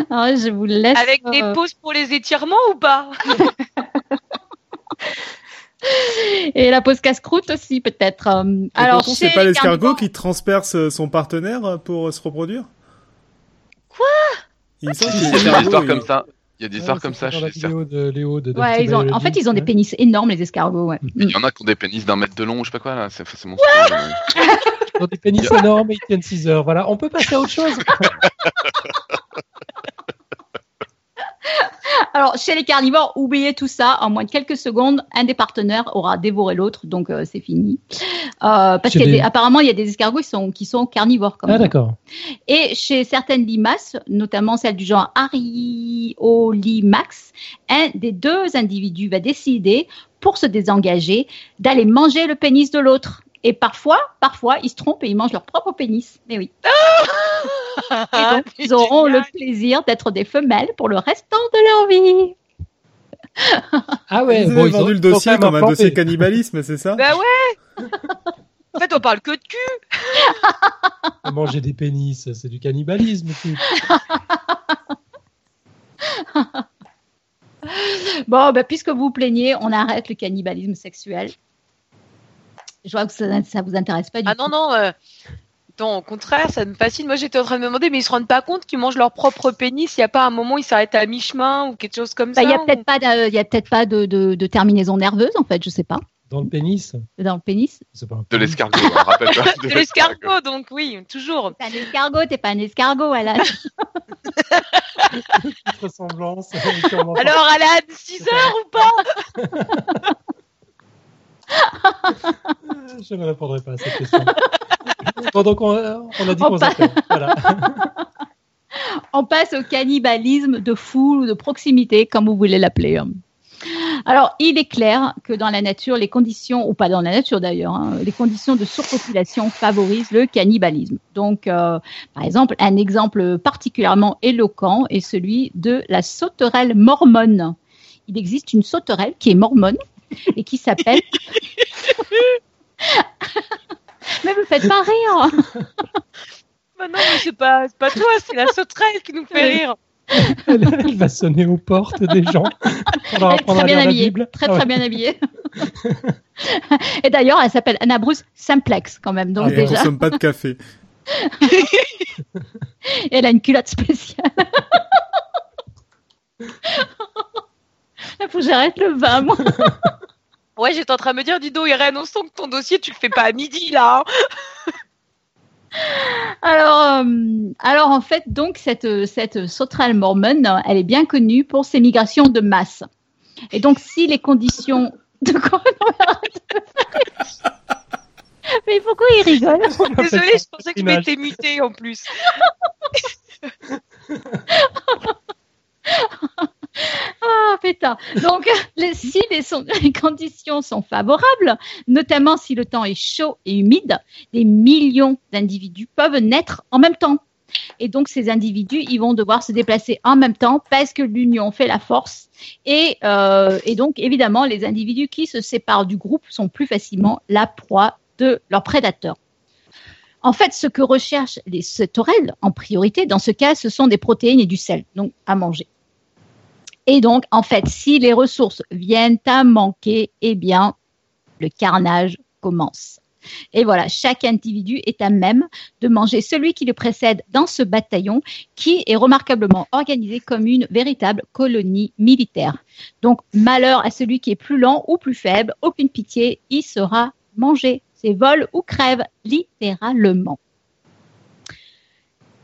Alors, je vous laisse. Avec des euh, pauses pour les étirements ou pas? Et la pause casse-croûte aussi, peut-être. Euh, Alors, c'est pas les l'escargot qui transperce euh, son partenaire pour se reproduire? Quoi? Il me semble que histoires il- comme ça. Il y a des Ouais, histoires c'est comme ça chez la certains. vidéo de Léo de Ouais, ils ont, en fait, ils ont des pénis énormes, les escargots. Ouais. Il y en a qui ont des pénis d'un mètre de long, ou je sais pas quoi là. C'est. Ils ont des pénis énormes et ils tiennent 6 heures. Voilà, on peut passer à autre chose. Alors, chez les carnivores, oubliez tout ça. En moins de quelques secondes, un des partenaires aura dévoré l'autre, donc euh, c'est fini. Euh, parce qu'apparemment, des... il y a des escargots qui sont, qui sont carnivores. Quand Ah d'accord. Et chez certaines limaces, notamment celles du genre Ariolimax, un des deux individus va décider, pour se désengager, d'aller manger le pénis de l'autre. Et parfois, parfois, ils se trompent et ils mangent leur propre pénis. Mais oui. Et donc, ils auront le plaisir d'être des femelles pour le restant de leur vie. Ah ouais, Vous bon, ils ont- vendu le ils ont dossier quand même comme un dossier cannibalisme, c'est ça? Bah ouais En fait on parle que de cul Manger des pénis, c'est du cannibalisme. Bon, bah, puisque vous vous plaignez, on arrête le cannibalisme sexuel. Je vois que ça, ça vous intéresse pas du Ah tout. non, non. euh, Non, au contraire, ça me fascine. Moi, j'étais en train de me demander, mais ils se rendent pas compte qu'ils mangent leur propre pénis? Il n'y a pas un moment où ils s'arrêtent à mi-chemin ou quelque chose comme Bah, ça. Il y a ou- peut-être pas, de, il y a peut-être pas de, de, de terminaison nerveuse en fait, je sais pas, Dans le pénis? dans le pénis? C'est pas un De pénis. l'escargot, hein, rappelle-toi. De l'escargot, donc oui, toujours. T'es un escargot, t'es pas un escargot, Alan. Petite ressemblance. Alors, Alan, 6 heures ou pas? Je ne répondrai pas à cette question. bon, donc on, on a dit On qu'on s'appelle. Voilà. On passe au cannibalisme de foule ou de proximité, comme vous voulez l'appeler. Alors, il est clair que dans la nature, les conditions, ou pas dans la nature d'ailleurs, hein, les conditions de surpopulation favorisent le cannibalisme. Donc, euh, par exemple, un exemple particulièrement éloquent est celui de la sauterelle mormone. Il existe une sauterelle qui est mormone et qui s'appelle... Mais vous faites pas rire Bah non, mais c'est pas, c'est pas toi, c'est la sauterelle qui nous fait rire. Elle, elle va sonner aux portes des gens pour leur Elle est apprendre très bien habillée. Très Ah très ouais. bien habillée. Et d'ailleurs, elle s'appelle Anna Bruce Simplex quand même. Donc Et elle déjà, consomme pas de café. elle a une culotte spéciale. Il faut que j'arrête le vin, moi. Ouais, j'étais en train de me dire, dis donc, Irène, on sent que ton dossier, tu le fais pas à midi, là. hein. Alors, euh, alors en fait, donc cette cette sauterelle mormone, elle est bien connue pour ses migrations de masse. Et donc, si les conditions de mais pourquoi il rigole Désolée, je pensais que je Image. m'étais mutée en plus. Ah, pétard. Donc, si les, conditions sont favorables, notamment si le temps est chaud et humide, des millions d'individus peuvent naître en même temps. Et donc, ces individus, ils vont devoir se déplacer en même temps parce que l'union fait la force. Et, euh, donc, évidemment, les individus qui se séparent du groupe sont plus facilement la proie de leurs prédateurs. En fait, ce que recherchent les sauterelles en priorité, dans ce cas, ce sont des protéines et du sel, donc à manger. Et donc, en fait, si les ressources viennent à manquer, eh bien, le carnage commence. Et voilà, chaque individu est à même de manger celui qui le précède dans ce bataillon qui est remarquablement organisé comme une véritable colonie militaire. Donc, malheur à celui qui est plus lent ou plus faible, aucune pitié, il sera mangé. C'est vol ou crève, littéralement.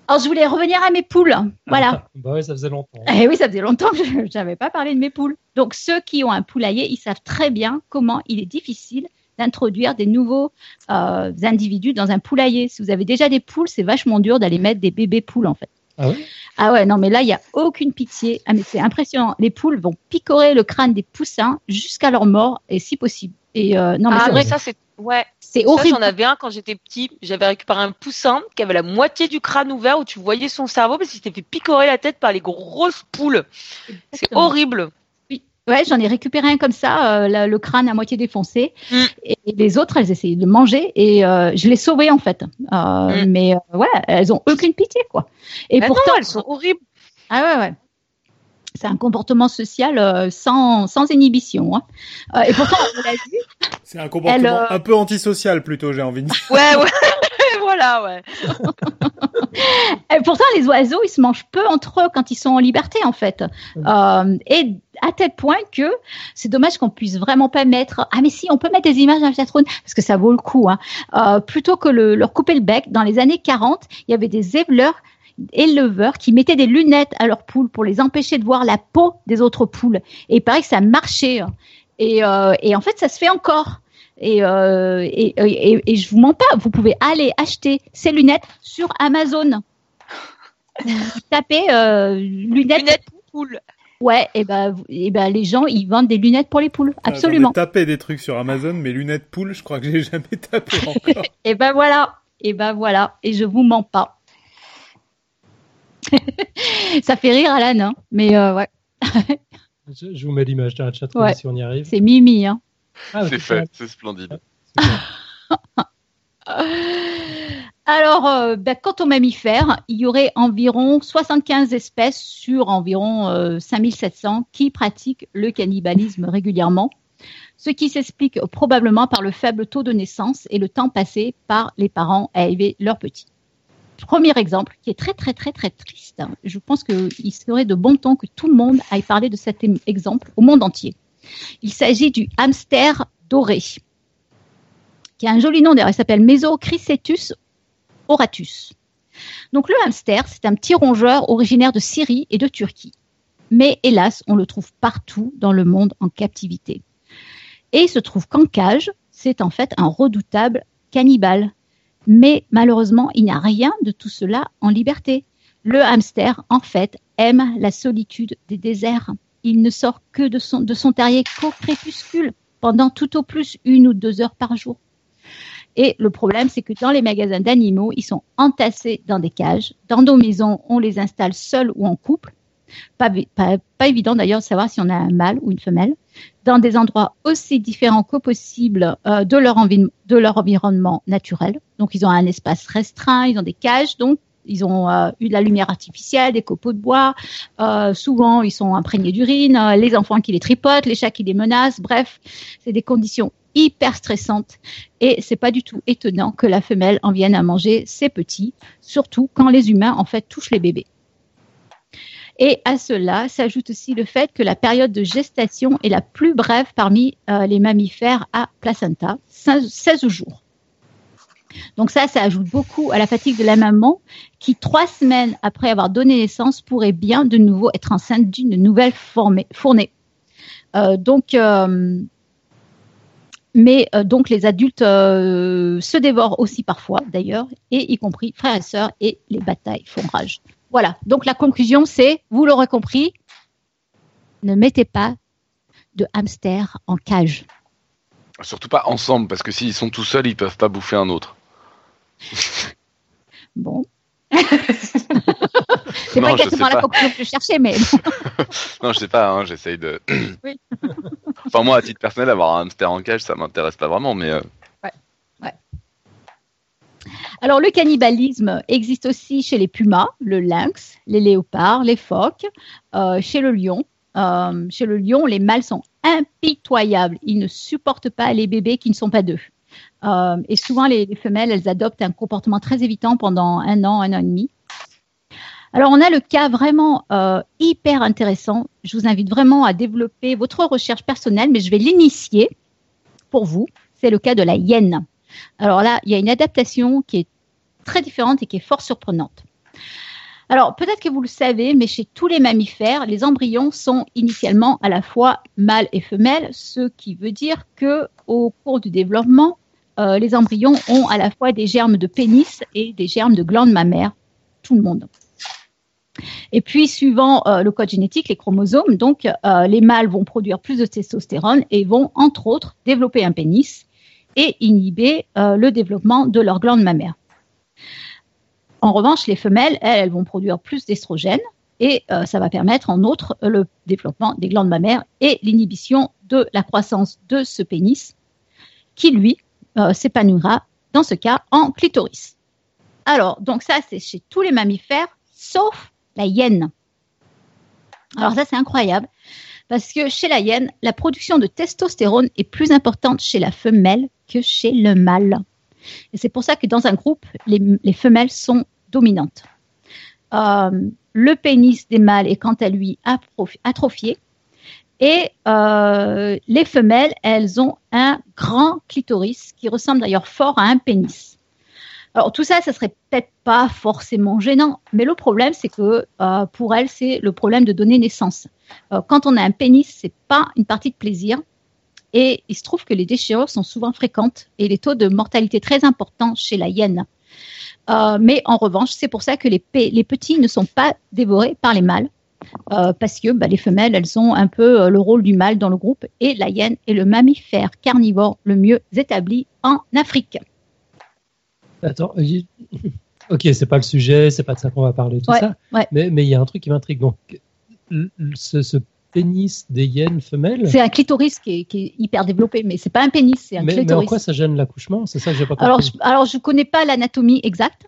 Alors, je voulais revenir à mes poules. Voilà. bah ouais, ça faisait longtemps. Eh oui, ça faisait longtemps que je n'avais pas parlé de mes poules. Donc, ceux qui ont un poulailler, ils savent très bien comment il est difficile d'introduire des nouveaux euh, individus dans un poulailler. Si vous avez déjà des poules, c'est vachement dur d'aller mettre des bébés poules, en fait. Ah ouais? Ah ouais, non, mais là, il n'y a aucune pitié. Ah, mais c'est impressionnant. Les poules vont picorer le crâne des poussins jusqu'à leur mort, et si possible. Et euh, non, mais ah, vrai, ça, c'est. Ouais. c'est horrible. j'en avais un quand j'étais petit. J'avais récupéré un poussin qui avait la moitié du crâne ouvert où tu voyais son cerveau parce qu'il s'était fait picorer la tête par les grosses poules. C'est horrible. Ouais, j'en ai récupéré un comme ça, euh, la- le crâne à moitié défoncé. Mm. Et, les autres, elles essayaient de manger et euh, je les sauvais en fait. Euh, Mm. Mais ouais, elles ont aucune pitié quoi. Et pourtant, non, elles sont horribles. ah ouais, ouais. C'est un comportement social euh, sans, sans inhibition. hein. Euh, et pourtant, on l'a vu. C'est un comportement Elle, euh, un peu antisocial plutôt, j'ai envie de dire. Ouais, ouais. voilà, ouais. Et pourtant, les oiseaux, ils se mangent peu entre eux quand ils sont en liberté, en fait. Euh, et à tel point que c'est dommage qu'on puisse vraiment pas mettre. Ah, mais si, on peut mettre des images dans le parce que ça vaut le coup. Hein. Euh, plutôt que le, leur couper le bec, dans les années 40, il y avait des éleveurs éleveurs qui mettaient des lunettes à leurs poules pour les empêcher de voir la peau des autres poules. Et il paraît que ça marchait. hein. Et, euh, et en fait, ça se fait encore. Et, euh, et, et, et je vous mens pas, vous pouvez aller acheter ces lunettes sur Amazon. Vous tapez euh, lunettes. Lunettes poules. Ouais, et ben, vous- et ben les gens ils vendent des lunettes pour les poules, ai absolument. tapé des trucs sur Amazon, mais lunettes poules, je crois que j'ai jamais tapé encore. Et ben voilà, et ben voilà, et je vous mens pas. Ça fait rire Alan, hein, mais euh, ouais, Je, je vous mets l'image dans la chat Ouais. si on y arrive. c'est Mimi. Hein. Ah, C'est fait, c'est splendide. Alors, euh, ben, quant aux mammifères, il y aurait environ 75 espèces sur environ euh, 5700 qui pratiquent le cannibalisme régulièrement, ce qui s'explique probablement par le faible taux de naissance et le temps passé par les parents à élever leurs petits. Premier exemple, qui est très très très très triste. Je pense qu'il serait de bon ton que tout le monde aille parler de cet em- exemple au monde entier. Il s'agit du hamster doré, qui a un joli nom d'ailleurs. Il s'appelle Mesochrysetus oratus. Donc le hamster, c'est un petit rongeur originaire de Syrie et de Turquie. Mais hélas, on le trouve partout dans le monde en captivité. Et il se trouve qu'en cage, c'est en fait un redoutable cannibale. Mais malheureusement, il n'y a rien de tout cela en liberté. Le hamster, en fait, aime la solitude des déserts. Il ne sort que de son, de son terrier qu'au crépuscule, pendant tout au plus une ou deux heures par jour. Et le problème, c'est que dans les magasins d'animaux, ils sont entassés dans des cages. Dans nos maisons, on les installe seuls ou en couple. Pas, pas, pas évident d'ailleurs de savoir si on a un mâle ou une femelle. Dans des endroits aussi différents que possible euh, de, leur environnement naturel. Donc, ils ont un espace restreint, ils ont des cages, donc ils ont euh, eu de la lumière artificielle, des copeaux de bois. Euh, souvent, ils sont imprégnés d'urine. les enfants qui les tripotent, les chats qui les menacent. Bref, c'est des conditions hyper stressantes et c'est pas du tout étonnant que la femelle en vienne à manger ses petits, surtout quand les humains en fait touchent les bébés. Et à cela s'ajoute aussi le fait que la période de gestation est la plus brève parmi euh, les mammifères à placenta, 16 16 jours. Donc ça, ça ajoute beaucoup à la fatigue de la maman qui, trois semaines après avoir donné naissance, pourrait bien de nouveau être enceinte d'une nouvelle fournée. Euh, donc, euh, mais donc les adultes se dévorent aussi parfois, d'ailleurs, et y compris frères et sœurs, et les batailles font rage. Voilà. Donc la conclusion, c'est, vous l'aurez compris, ne mettez pas de hamster en cage. Surtout pas ensemble, parce que s'ils sont tout seuls, ils peuvent pas bouffer un autre. Bon. c'est pas exactement la conclusion que je cherchais, mais Non, je sais pas, hein, j'essaye de. Oui. enfin, moi, à titre personnel, avoir un hamster en cage, ça m'intéresse pas vraiment, mais. euh, Alors, le cannibalisme existe aussi chez les pumas, le lynx, les léopards, les phoques, euh, chez le lion. Euh, chez le lion, les mâles sont impitoyables. Ils ne supportent pas les bébés qui ne sont pas d'eux. Euh, et souvent, les, les femelles, elles adoptent un comportement très évitant pendant un an, un an et demi. Alors, on a le cas vraiment hyper intéressant. Je vous invite vraiment à développer votre recherche personnelle, mais je vais l'initier pour vous. C'est le cas de la hyène. Alors là, il y a une adaptation qui est très différente et qui est fort surprenante. Alors, peut-être que vous le savez, mais chez tous les mammifères, les embryons sont initialement à la fois mâles et femelles, ce qui veut dire que au cours du développement, euh, les embryons ont à la fois des germes de pénis et des germes de glandes mammaires, tout le monde. Et puis, suivant euh, le code génétique, les chromosomes, donc euh, les mâles vont produire plus de testostérone et vont, entre autres, développer un pénis et inhiber le développement de leurs glandes mammaires. En revanche, les femelles, elles, vont produire plus d'estrogène et euh, ça va permettre, en outre, le développement des glandes mammaires et l'inhibition de la croissance de ce pénis qui, lui, euh, s'épanouira dans ce cas en clitoris. Alors, donc ça, c'est chez tous les mammifères, sauf la hyène. Alors ça, c'est incroyable, parce que chez la hyène, la production de testostérone est plus importante chez la femelle que chez le mâle. C'est pour ça que dans un groupe, les, les femelles sont dominantes. Euh, le pénis des mâles est quant à lui atrophié. Et euh, les femelles, elles ont un grand clitoris qui ressemble d'ailleurs fort à un pénis. Alors tout ça, ça serait peut-être pas forcément gênant, mais le problème, c'est que euh, pour elles, c'est le problème de donner naissance. Quand on a un pénis, c'est pas une partie de plaisir. Et il se trouve que les déchirures sont souvent fréquentes et les taux de mortalité très importants chez la hyène. Euh, mais en revanche, c'est pour ça que les, pe- les petits ne sont pas dévorés par les mâles. euh, parce que bah, les femelles, elles ont un peu euh, le rôle du mâle dans le groupe et la hyène est le mammifère carnivore le mieux établi en Afrique. Attends, ok, c'est pas le sujet, c'est pas de ça qu'on va parler, tout Ouais, ça. ouais. Mais mais il y a un truc qui m'intrigue. Donc, ce, ce pénis des hyènes femelles, C'est un clitoris qui est, qui est hyper développé, mais c'est pas un pénis, c'est un mais, mais en clitoris. quoi ça gêne l'accouchement? C'est ça que j'ai pas compris. alors, je, alors, je connais pas l'anatomie exacte,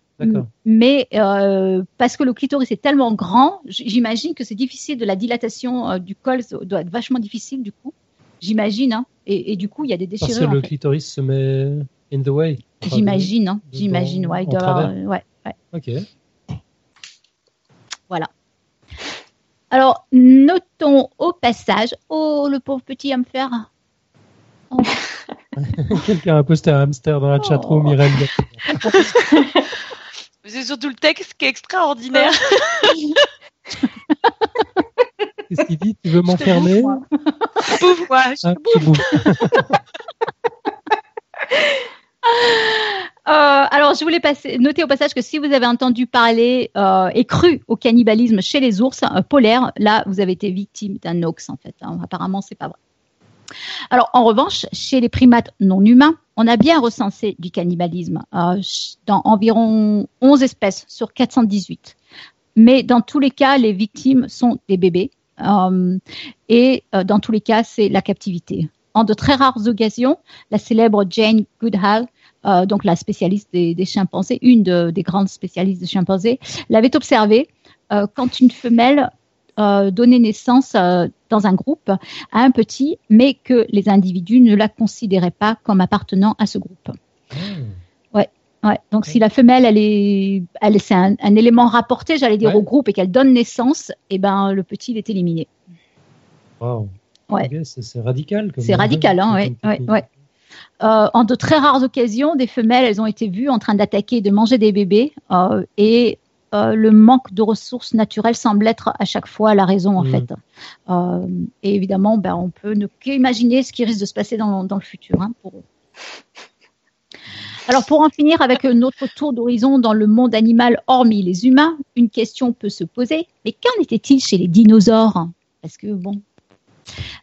mais euh, parce que le clitoris est tellement grand, j'imagine que c'est difficile de la dilatation euh, du col, ça doit être vachement difficile du coup. J'imagine, hein. et, et du coup, il y a des Parce que déchirures. le fait. clitoris se met in the way. J'imagine, hein. j'imagine, dans- ouais, ouais, ouais. Ok. Alors, notons au passage, oh, le pauvre petit à me faire. Quelqu'un a posté un hamster dans la chatroom, Oh. Irène. C'est surtout le texte qui est extraordinaire. Qu'est-ce qu'il dit Tu veux m'enfermer Pouf, moi. Ah, bout. Euh, alors, je voulais passer, noter au passage que si vous avez entendu parler euh, et cru au cannibalisme chez les ours euh, polaires, là, vous avez été victime d'un hoax, en fait. hein. Apparemment, c'est pas vrai. Alors, en revanche, chez les primates non humains, on a bien recensé du cannibalisme dans environ 11 espèces sur 418. Mais dans tous les cas, les victimes sont des bébés. et dans tous les cas, c'est la captivité. En de très rares occasions, la célèbre Jane Goodall euh, donc la spécialiste des, des chimpanzés, une de- des grandes spécialistes des chimpanzés, l'avait observé euh, quand une femelle euh, donnait naissance euh, dans un groupe à un petit, mais que les individus ne la considéraient pas comme appartenant à ce groupe. Ouais, donc si la femelle, elle est, elle, c'est un, un élément rapporté, j'allais dire, Ouais. au groupe et qu'elle donne naissance, et ben le petit il est éliminé. Wow. Ouais. Ok, c'est c'est radical. C'est radical, hein, ouais, ouais, ouais. Euh, en de très rares occasions, des femelles, elles ont été vues en train d'attaquer et de manger des bébés. euh, et euh, le manque de ressources naturelles semble être à chaque fois la raison, en Mhm. fait. Et évidemment, ben, on peut ne qu'imaginer ce qui risque de se passer dans, dans le futur hein, pour eux. Alors, pour en finir avec notre tour d'horizon dans le monde animal, hormis les humains, une question peut se poser. Mais qu'en était-il chez les dinosaures? Parce que, bon,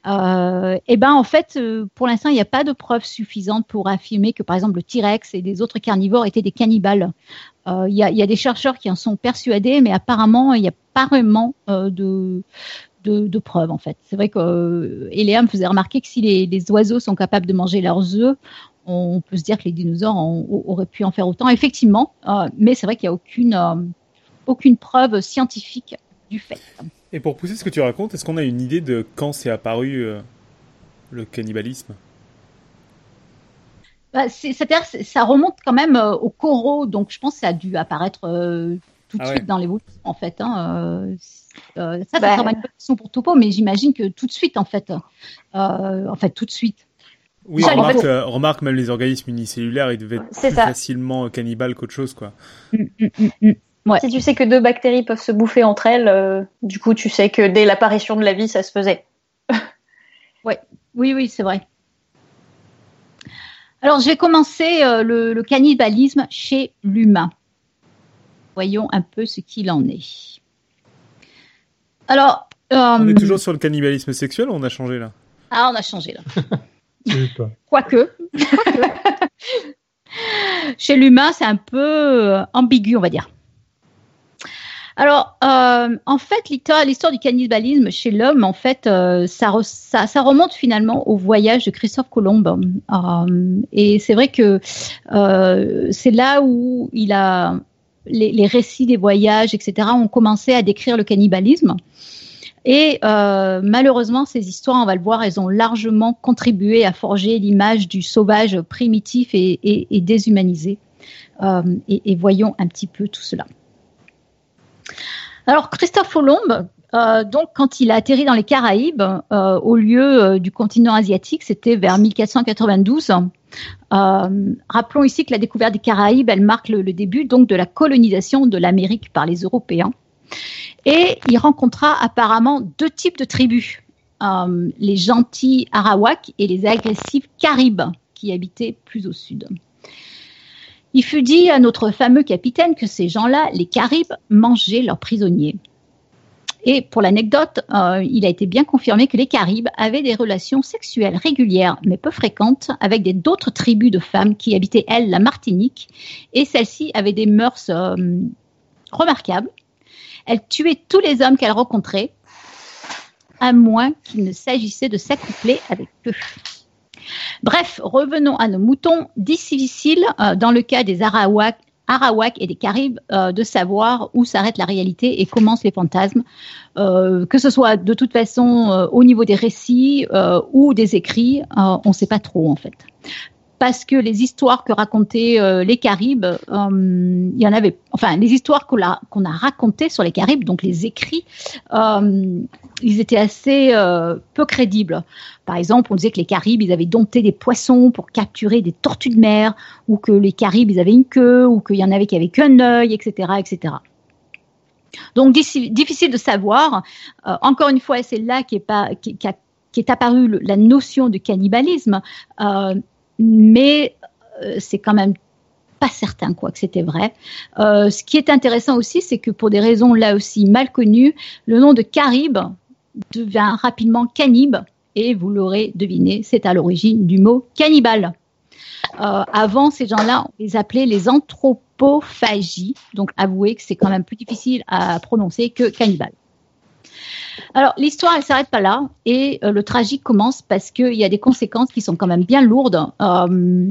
euh, eh ben en fait, euh, pour l'instant, il n'y a pas de preuves suffisantes pour affirmer que, par exemple, le T-Rex et des autres carnivores étaient des cannibales. Euh, Il y, a, des chercheurs qui en sont persuadés, mais apparemment, il n'y a pas vraiment de, preuves, en fait. C'est vrai que euh, Eléa me faisait remarquer que si les, oiseaux sont capables de manger leurs œufs, on peut se dire que les dinosaures en- auraient pu en faire autant, effectivement. Mais c'est vrai qu'il n'y a aucune preuve scientifique du fait. Et pour pousser ce que tu racontes, est-ce qu'on a une idée de quand c'est apparu euh, le cannibalisme? Bah, c'est- C'est-à-dire, c'est- ça remonte quand même euh, aux coraux, donc je pense que ça a dû apparaître euh, tout de Ah suite ouais. dans l'évolution, en fait. Hein. euh, euh, ça, ça Bah, sera une bonne question pour Topo, mais j'imagine que tout de suite, en fait. Euh, en fait, tout de suite. Oui, Ça, en remarque, fait- euh, remarque, même les organismes unicellulaires, ils devaient être plus ça. facilement cannibales qu'autre chose, quoi. Mm, mm, mm, mm. Ouais. Si tu sais que deux bactéries peuvent se bouffer entre elles, euh, du coup, tu sais que dès l'apparition de la vie, ça se faisait. Oui, oui, c'est vrai. Alors, je vais commencer euh, le, le cannibalisme chez l'humain. Voyons un peu ce qu'il en est. Alors, On euh, est toujours sur le cannibalisme sexuel ou on a changé là? Ah, on a changé là. Quoique. quoique. Chez l'humain, c'est un peu ambigu, on va dire. Alors, euh, en fait, l'histoire, du cannibalisme chez l'homme, en fait, euh, ça, re- ça, ça remonte finalement au voyage de Christophe Colomb. Euh, et c'est vrai que c'est là où il a les, récits des voyages, etc., ont commencé à décrire le cannibalisme. Et malheureusement, ces histoires, on va le voir, elles ont largement contribué à forger l'image du sauvage primitif et, déshumanisé. Et voyons un petit peu tout cela. Alors, Christophe Colomb, euh, donc, quand il a atterri dans les Caraïbes, euh, au lieu euh, du continent asiatique, c'était vers 1492. Euh, rappelons ici que la découverte des Caraïbes, marque le, début donc de la colonisation de l'Amérique par les Européens. Et il rencontra apparemment deux types de tribus, les gentils Arawaks et les agressifs Caribes, qui habitaient plus au sud. Il fut dit à notre fameux capitaine que ces gens-là, les Caribes, mangeaient leurs prisonniers. Et pour l'anecdote, euh, il a été bien confirmé que les Caribes avaient des relations sexuelles régulières, mais peu fréquentes, avec d'autres tribus de femmes qui habitaient, elles, la Martinique. Et celles-ci avaient des mœurs euh, remarquables. Elles tuaient tous les hommes qu'elles rencontraient, à moins qu'il ne s'agissait de s'accoupler avec eux. Bref, revenons à nos moutons. Difficile, euh, dans le cas des Arawaks, et des Caribes, euh, de savoir où s'arrête la réalité et commencent les fantasmes, euh, que ce soit de toute façon au niveau des récits ou des écrits, on ne sait pas trop en fait. Parce que les histoires que racontaient euh, les Caribes, euh, il y en avait, enfin les histoires qu'on a, racontées sur les Caribes, donc les écrits, euh, ils étaient assez peu crédibles. Par exemple, on disait que les Caribes, ils avaient dompté des poissons pour capturer des tortues de mer, ou que les Caribes, ils avaient une queue, ou qu'il y en avait qui avaient qu'un œil, etc., etc. Donc diffi- difficile de savoir. Encore une fois, c'est là qui, est apparue la notion de cannibalisme, mais euh, c'est quand même pas certain quoi que c'était vrai. Euh, ce qui est intéressant aussi, c'est que pour des raisons là aussi mal connues, le nom de Caribe devient rapidement cannibes et vous l'aurez deviné, c'est à l'origine du mot cannibale. Euh, avant, ces gens-là, on les appelait les anthropophagies. Donc, avouez que c'est quand même plus difficile à prononcer que cannibale. Alors, l'histoire, elle s'arrête pas là et euh, le tragique commence parce qu'il y a des conséquences qui sont quand même bien lourdes euh,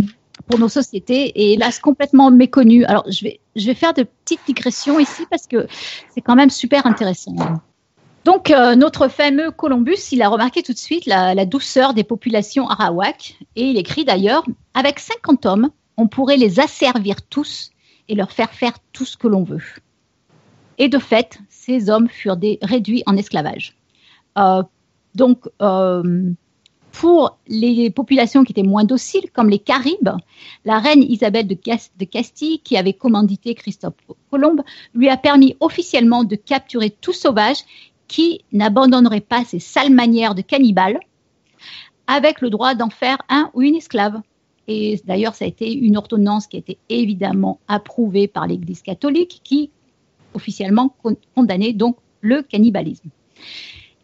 pour nos sociétés et hélas complètement méconnues. Alors, je vais, faire de petites digressions ici parce que c'est quand même super intéressant. Donc, euh, notre fameux Columbus, il a remarqué tout de suite la, la douceur des populations arawak et il écrit d'ailleurs Avec 50 hommes, on pourrait les asservir tous et leur faire faire tout ce que l'on veut. Et de fait, ces hommes furent réduits en esclavage. Euh, donc, euh, pour les populations qui étaient moins dociles, comme les Caribes, la reine Isabelle de Castille, qui avait commandité Christophe Colomb, lui a permis officiellement de capturer tout sauvage qui n'abandonnerait pas ses sales manières de cannibale, avec le droit d'en faire un ou une esclave. Et d'ailleurs, ça a été une ordonnance qui a été évidemment approuvée par l'Église catholique, qui officiellement con- condamnait donc le cannibalisme.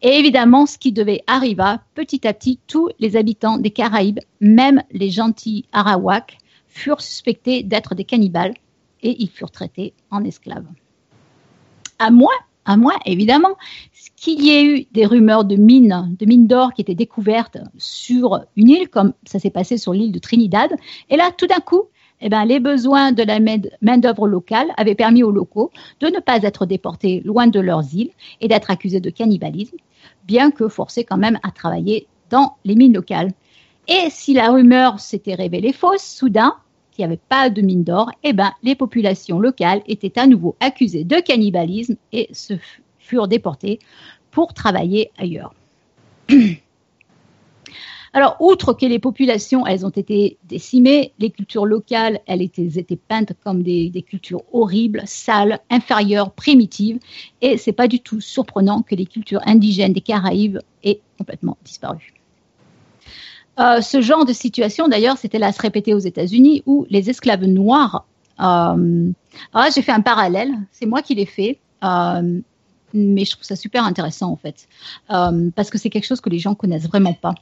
Et évidemment, ce qui devait arriver, petit à petit, tous les habitants des Caraïbes, même les gentils Arawaks, furent suspectés d'être des cannibales et ils furent traités en esclaves. À moins, à moins évidemment, qu'il y ait eu des rumeurs de mines, de mines d'or qui étaient découvertes sur une île, comme ça s'est passé sur l'île de Trinidad. Et là, tout d'un coup, eh ben, les besoins de la main- main-d'œuvre locale avaient permis aux locaux de ne pas être déportés loin de leurs îles et d'être accusés de cannibalisme, bien que forcés quand même à travailler dans les mines locales. Et si la rumeur s'était révélée fausse, soudain, qu'il n'y avait pas de mine d'or, eh ben, les populations locales étaient à nouveau accusées de cannibalisme et se furent déportées pour travailler ailleurs. Alors, outre que les populations, elles ont été décimées, les cultures locales, elles étaient, peintes comme des, cultures horribles, sales, inférieures, primitives, et c'est pas du tout surprenant que les cultures indigènes des Caraïbes aient complètement disparu. Euh, ce genre de situation, d'ailleurs, c'était là à se répéter aux États-Unis, où les esclaves noirs. Euh, alors j'ai fait un parallèle. C'est moi qui l'ai fait, euh, mais je trouve ça super intéressant en fait, euh, parce que c'est quelque chose que les gens connaissent vraiment pas.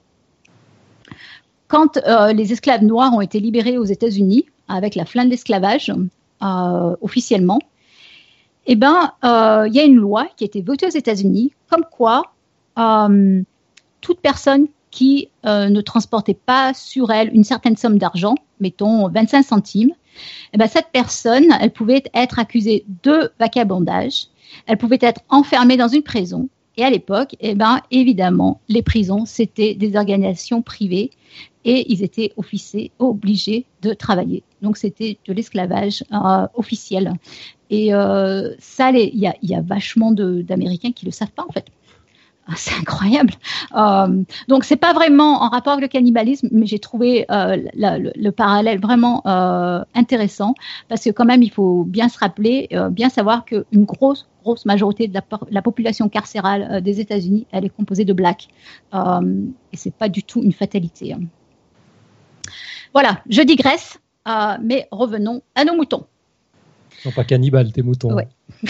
Quand euh, les esclaves noirs ont été libérés aux États-Unis avec la fin de l'esclavage euh, officiellement, eh ben, euh, il y a une loi qui a été votée aux États-Unis, comme quoi toute personne qui ne transportait pas sur elle une certaine somme d'argent, mettons 25 centimes, eh ben, cette personne, elle pouvait être accusée de vagabondage, elle pouvait être enfermée dans une prison. Et à l'époque, eh ben, évidemment, les prisons, c'était des organisations privées et ils étaient officiers, obligés de travailler. Donc, c'était de l'esclavage euh, officiel. Et euh, ça, il y a, vachement d'Américains qui le savent pas, en fait. Ah, C'est incroyable. Euh, donc c'est pas vraiment en rapport avec le cannibalisme, mais j'ai trouvé euh, le, le parallèle vraiment intéressant parce que quand même il faut bien se rappeler, bien savoir qu'une grosse grosse majorité de la, population carcérale euh, des États-Unis, elle est composée de blacks euh, et c'est pas du tout une fatalité. hein. Voilà, je digresse, euh, mais revenons à nos moutons. Ils sont pas cannibales, tes moutons. Ouais.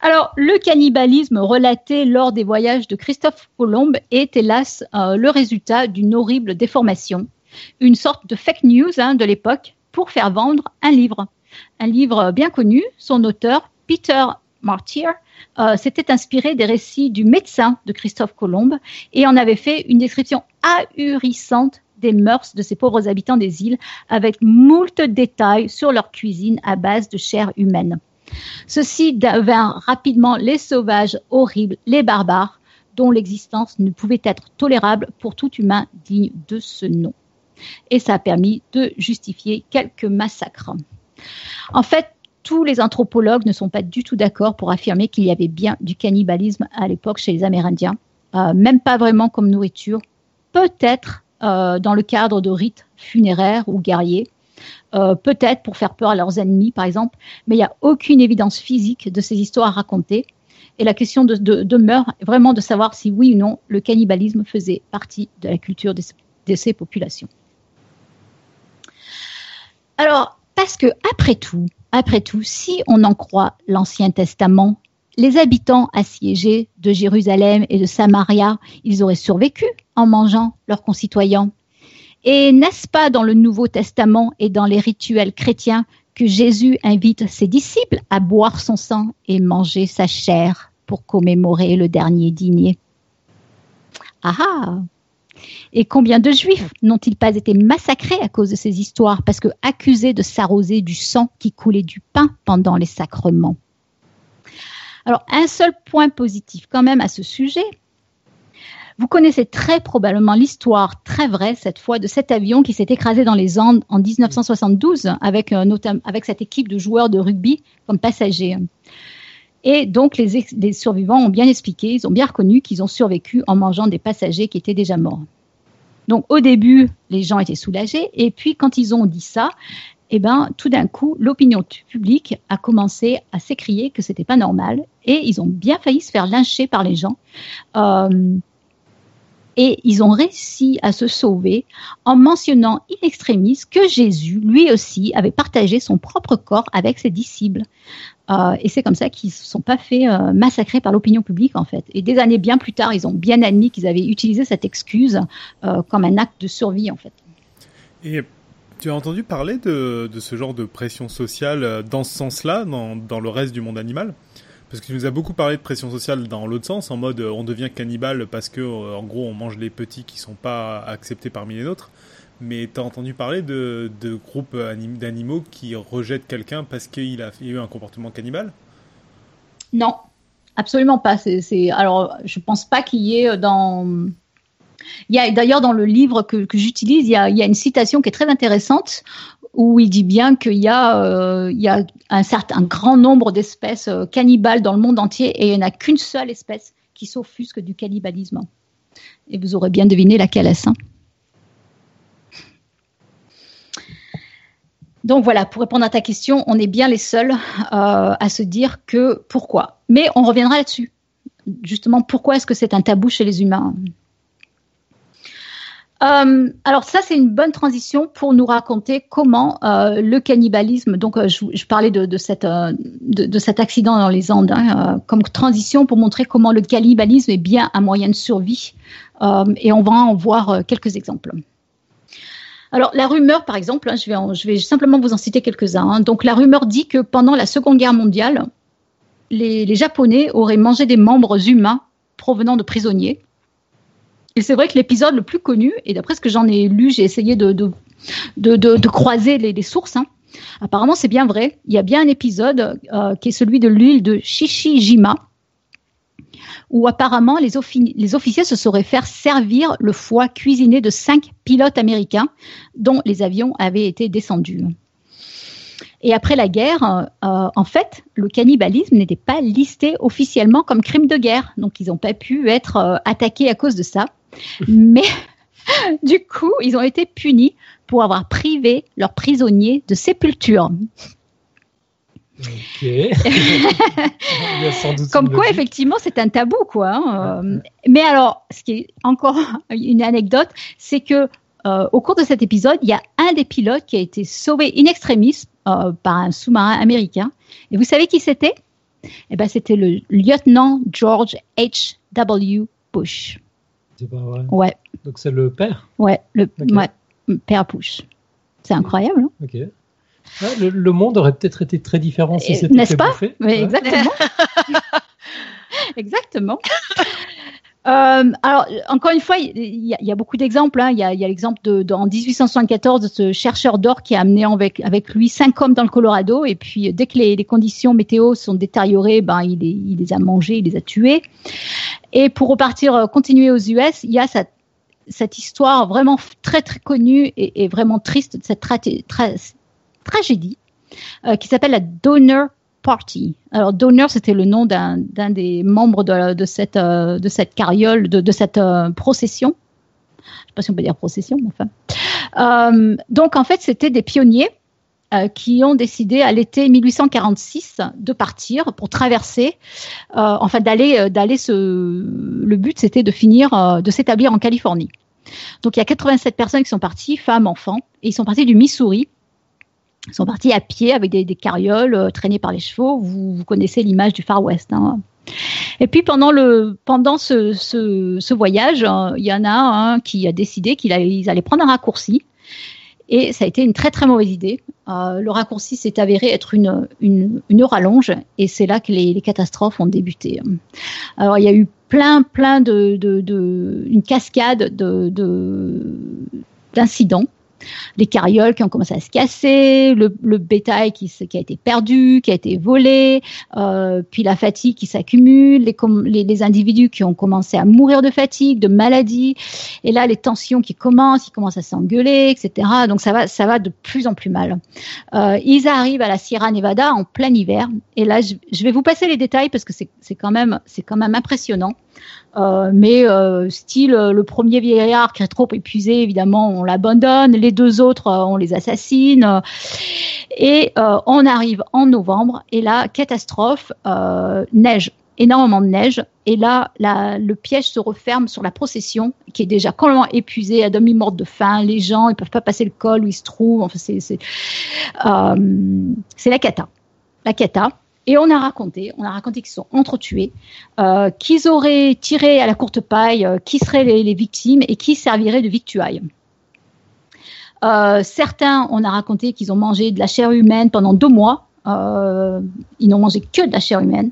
Alors, le cannibalisme relaté lors des voyages de Christophe Colomb est hélas euh, le résultat d'une horrible déformation, une sorte de fake news hein, de l'époque pour faire vendre un livre. Un livre bien connu, son auteur, Peter Martyr, euh, s'était inspiré des récits du médecin de Christophe Colomb et en avait fait une description ahurissante des mœurs de ces pauvres habitants des îles avec moult détails sur leur cuisine à base de chair humaine. Ceci devint rapidement les sauvages horribles, les barbares, dont l'existence ne pouvait être tolérable pour tout humain digne de ce nom. Et ça a permis de justifier quelques massacres. En fait, tous les anthropologues ne sont pas du tout d'accord pour affirmer qu'il y avait bien du cannibalisme à l'époque chez les Amérindiens, Euh, même pas vraiment comme nourriture, peut-être euh, dans le cadre de rites funéraires ou guerriers, euh, peut-être pour faire peur à leurs ennemis, par exemple, mais il n'y a aucune évidence physique de ces histoires racontées. Et la question de, de- demeure vraiment de savoir si oui ou non le cannibalisme faisait partie de la culture de, de ces populations. Alors, parce que après tout, après tout, si on en croit l'Ancien Testament, les habitants assiégés de Jérusalem et de Samaria, ils auraient survécu en mangeant leurs concitoyens. Et n'est-ce pas dans le Nouveau Testament et dans les rituels chrétiens que Jésus invite ses disciples à boire son sang et manger sa chair pour commémorer le dernier dîner? Ah ah Et combien de Juifs n'ont-ils pas été massacrés à cause de ces histoires parce que accusés de s'arroser du sang qui coulait du pain pendant les sacrements? Alors, un seul point positif quand même à ce sujet, vous connaissez très probablement l'histoire très vraie cette fois de cet avion qui s'est écrasé dans les Andes en 1972 avec, euh, avec cette équipe de joueurs de rugby comme passagers. Et donc les, survivants ont bien expliqué, ils ont bien reconnu qu'ils ont survécu en mangeant des passagers qui étaient déjà morts. Donc au début, les gens étaient soulagés et puis quand ils ont dit ça, eh ben tout d'un coup, l'opinion publique a commencé à s'écrier que c'était pas normal et ils ont bien failli se faire lyncher par les gens. Euh, et ils ont réussi à se sauver en mentionnant in extremis que Jésus, lui aussi, avait partagé son propre corps avec ses disciples. Euh, et c'est comme ça qu'ils ne se sont pas fait euh, massacrer par l'opinion publique, en fait. Et des années bien plus tard, ils ont bien admis qu'ils avaient utilisé cette excuse euh, comme un acte de survie, en fait. Et tu as entendu parler de, ce genre de pression sociale euh, dans ce sens-là, dans, dans le reste du monde animal? Parce que tu nous as beaucoup parlé de pression sociale dans l'autre sens, en mode on devient cannibale parce que, en gros, on mange les petits qui sont pas acceptés parmi les nôtres. Mais tu as entendu parler de, de groupes anim- d'animaux qui rejettent quelqu'un parce qu'il a eu un comportement cannibale? Non, absolument pas. C'est, Alors, je pense pas qu'il y ait euh, dans Il y a d'ailleurs dans le livre que, que j'utilise, il y, a, il y a une citation qui est très intéressante où il dit bien qu'il y a, euh, il y a un certain grand nombre d'espèces euh, cannibales dans le monde entier et il n'y en a qu'une seule espèce qui s'offusque du cannibalisme. Et vous aurez bien deviné laquelle est-ce. hein. Donc voilà, pour répondre à ta question, on est bien les seuls euh, à se dire que pourquoi. Mais on reviendra là-dessus. Justement, pourquoi est-ce que c'est un tabou chez les humains? Euh, alors ça, c'est une bonne transition pour nous raconter comment euh, le cannibalisme. Donc, je, parlais de, cet accident dans les Andes hein, comme transition pour montrer comment le cannibalisme est bien un moyen de survie. Et on va en voir quelques exemples. Alors la rumeur, par exemple, hein, je, vais simplement vous en citer quelques-uns. hein. Donc la rumeur dit que pendant la Seconde Guerre mondiale, les, Japonais auraient mangé des membres humains provenant de prisonniers. Et c'est vrai que l'épisode le plus connu, et d'après ce que j'en ai lu, j'ai essayé de, croiser les, les sources. hein. Apparemment, c'est bien vrai. Il y a bien un épisode euh, qui est celui de l'île de Shishijima, où apparemment les, offi- les officiers se seraient fait servir le foie cuisiné de cinq pilotes américains dont les avions avaient été descendus. Et après la guerre, euh, en fait, le cannibalisme n'était pas listé officiellement comme crime de guerre, donc ils n'ont pas pu être euh, attaqués à cause de ça. Mais du coup, ils ont été punis pour avoir privé leurs prisonniers de sépulture. Ok. Il y a sans doute Comme quoi, effectivement, c'est un tabou, quoi. hein. Euh, Mais alors, ce qui est encore une anecdote, c'est que euh, au cours de cet épisode, il y a un des pilotes qui a été sauvé in extremis euh, par un sous-marin américain. Et vous savez qui c'était? Eh ben, c'était le lieutenant George H. W. Bush. C'est pas vrai. Ouais, Donc c'est le père? ouais, le ouais, père Bush. C'est incroyable, hein Ok. Ouais, le, le monde aurait peut-être été très différent si c'était n'est-ce pas Ouais. exactement. exactement. Euh, alors, encore une fois, il y, a- il y a beaucoup d'exemples. hein. Il y a, l'exemple de, de- en 1874 de ce chercheur d'or qui a amené avec, avec lui cinq hommes dans le Colorado. Et puis, dès que les, les conditions météo sont détériorées, ben, il, les, il les a mangés, il les a tués. Et pour repartir, euh, continuer aux US, il y a cette, cette histoire vraiment très, très connue et, et vraiment triste de cette tra- tra- tragédie euh, qui s'appelle la Donor Party. Alors Donor, c'était le nom d'un des membres de, de cette euh, de cette carriole, de, de cette euh, procession. Je sais pas si on peut dire procession, mais enfin. Donc en fait, c'était des pionniers qui ont décidé à l'été 1846 de partir pour traverser, enfin d'aller d'aller se. Le but c'était de finir, de s'établir en Californie. Donc il y a 87 personnes qui sont parties, femmes, enfants, et ils sont partis du Missouri sont partis à pied avec des, des carrioles euh, traînées par les chevaux. Vous, vous connaissez l'image du Far West. hein. Et puis pendant le pendant ce, ce, ce voyage, euh, il y en a un qui a décidé qu'ils allaient, prendre un raccourci. Et ça a été une très très mauvaise idée. Euh, le raccourci s'est avéré être une, une, une rallonge et c'est là que les, les catastrophes ont débuté. Alors il y a eu plein plein de, de, de une cascade de, de d'incidents les carrioles qui ont commencé à se casser, le, le bétail qui, qui a été perdu, qui a été volé, euh, puis la fatigue qui s'accumule, les, les, les individus qui ont commencé à mourir de fatigue, de maladie, et là les tensions qui commencent, ils commencent à s'engueuler, etc. Donc ça va, ça va de plus en plus mal. Euh, ils arrivent à la Sierra Nevada en plein hiver, et là je, je vais vous passer les détails parce que c'est quand même c'est quand même impressionnant. Euh, mais euh, style euh, le premier vieillard qui est trop épuisé, évidemment, on l'abandonne. Les deux autres, euh, on les assassine. et on arrive en novembre et là, catastrophe, neige, énormément de neige. Et là, la, le piège se referme sur la procession qui est déjà complètement épuisée, à demi morte de faim. Les gens, ils peuvent pas passer le col où ils se trouvent. Enfin, c'est c'est euh, la cata, la cata. Et on a raconté, qu'ils sont entretués, euh, qu'ils auraient tiré à la courte paille, euh, qui seraient les, victimes et qui serviraient de victuailles. Euh, certains, on a raconté qu'ils ont mangé de la chair humaine pendant deux mois. Ils n'ont mangé que de la chair humaine.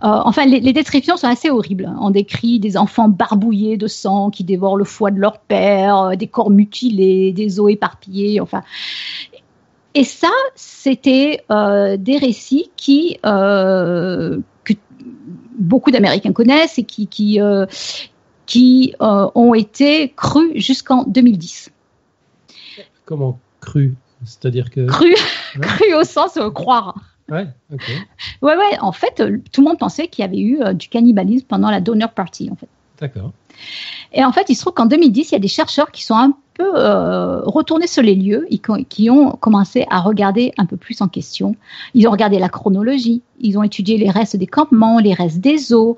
Enfin, les, les descriptions sont assez horribles. On décrit des enfants barbouillés de sang qui dévorent le foie de leur père, des corps mutilés, des os éparpillés. Enfin, et ça, c'était euh, des récits qui euh, que beaucoup d'Américains connaissent et qui, qui euh, qui ont été crus jusqu'en 2010. Comment cru C'est-à-dire que. Cru, cru au sens croire. Ouais, ok. Ouais, ouais. En fait, tout le monde pensait qu'il y avait eu du cannibalisme pendant la donor party, en fait. D'accord. Et en fait, il se trouve qu'en 2010, il y a des chercheurs qui sont un peu euh, retournés sur les lieux qui- ont commencé à regarder un peu plus en question. Ils ont regardé la chronologie, ils ont étudié les restes des campements, les restes des eaux,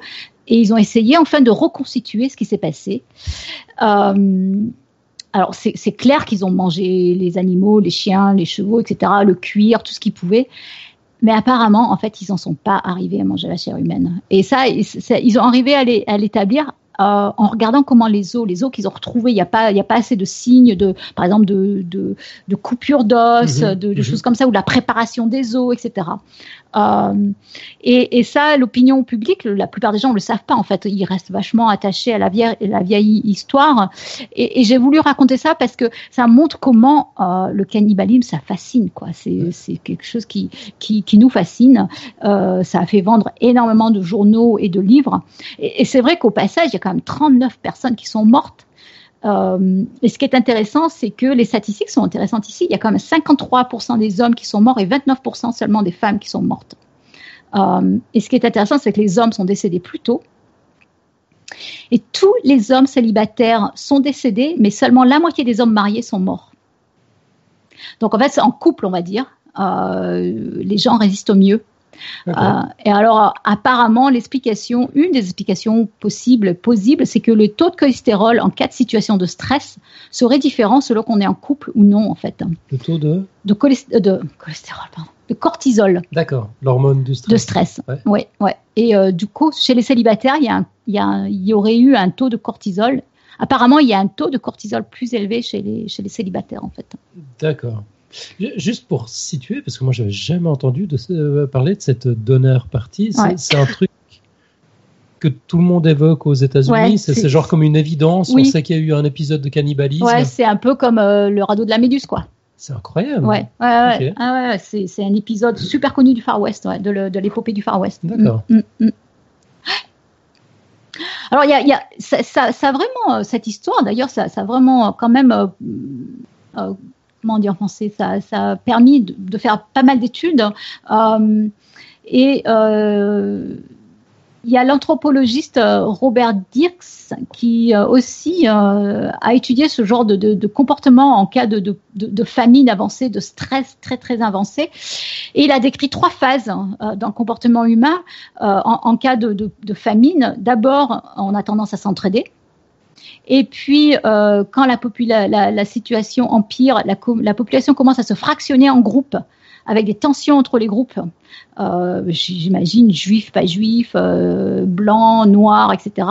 et ils ont essayé enfin de reconstituer ce qui s'est passé. Euh, alors, c'est clair qu'ils ont mangé les animaux, les chiens, les chevaux, etc., le cuir, tout ce qu'ils pouvaient. Mais apparemment, en fait, ils n'en sont pas arrivés à manger la chair humaine. Et ça, ils- ont arrivé à l'établir euh, en regardant comment les os, les os qu'ils ont retrouvés, il n'y a pas, il y a pas assez de signes de, par exemple, de, de, de coupure d'os, Mhm, de, de mhm. choses comme ça, ou de la préparation des os, etc. Euh, et, et ça, l'opinion publique, la plupart des gens ne le savent pas. En fait, ils restent vachement attachés à la vieille, la vieille histoire. Et, et j'ai voulu raconter ça parce que ça montre comment euh, le cannibalisme, ça fascine. quoi. C'est quelque chose qui, qui, qui nous fascine. Euh, ça a fait vendre énormément de journaux et de livres. Et, et c'est vrai qu'au passage, il y a quand même 39 personnes qui sont mortes. Euh, et ce qui est intéressant, c'est que les statistiques sont intéressantes ici. Il y a quand même 53% des hommes qui sont morts et 29% seulement des femmes qui sont mortes. Euh, et ce qui est intéressant, c'est que les hommes sont décédés plus tôt. Et tous les hommes célibataires sont décédés, mais seulement la moitié des hommes mariés sont morts. Donc en fait, en couple, on va dire. Euh, les gens résistent au mieux. Euh, et alors, apparemment, l'explication, une des explications possibles, possibles, c'est que le taux de cholestérol en cas de situation de stress serait différent selon qu'on est en couple ou non, en fait. Le taux de? De, cholest- euh, de cholestérol, pardon, de cortisol, D'accord. L'hormone du stress. de stress. Ouais. Ouais, ouais. Et euh, du coup, chez les célibataires, il y, a un- il, y a un- il y aurait eu un taux de cortisol. Apparemment, il y a un taux de cortisol plus élevé chez les, chez les célibataires, en fait. D'accord. Ju- Juste pour situer, parce que moi, j'avais jamais entendu de ce- euh, parler de cette donneur partie. C'est Ouais. c'est un truc que tout le monde évoque aux États-Unis. Ouais, c'est genre comme une évidence. Oui. On sait qu'il y a eu un épisode de cannibalisme. Ouais, c'est un peu comme euh, le radeau de la Méduse, quoi. c'est incroyable. Ouais, ouais. Ah ouais, c'est, c'est un épisode super connu du Far West, de, le- de l'épopée du Far West. D'accord. Mm, mm, mm. Alors, y a, y a ça, ça, ça a vraiment, euh, cette histoire, d'ailleurs, ça, ça a vraiment quand même, euh, euh, comment en ça, a permis de, faire pas mal d'études. Euh, et euh, il y a l'anthropologiste euh, Robert Dirks qui aussi a étudié ce genre de, comportement en cas de, famine avancée, de stress très très avancé. Et il a décrit trois phases euh, dans le comportement humain en, cas de famine. D'abord, on a tendance à s'entraider. Et puis, euh, quand la, situation empire, la, population commence à se fractionner en groupes avec des tensions entre les groupes. Euh, J'imagine juifs, pas juifs, euh, blancs, noirs, etc.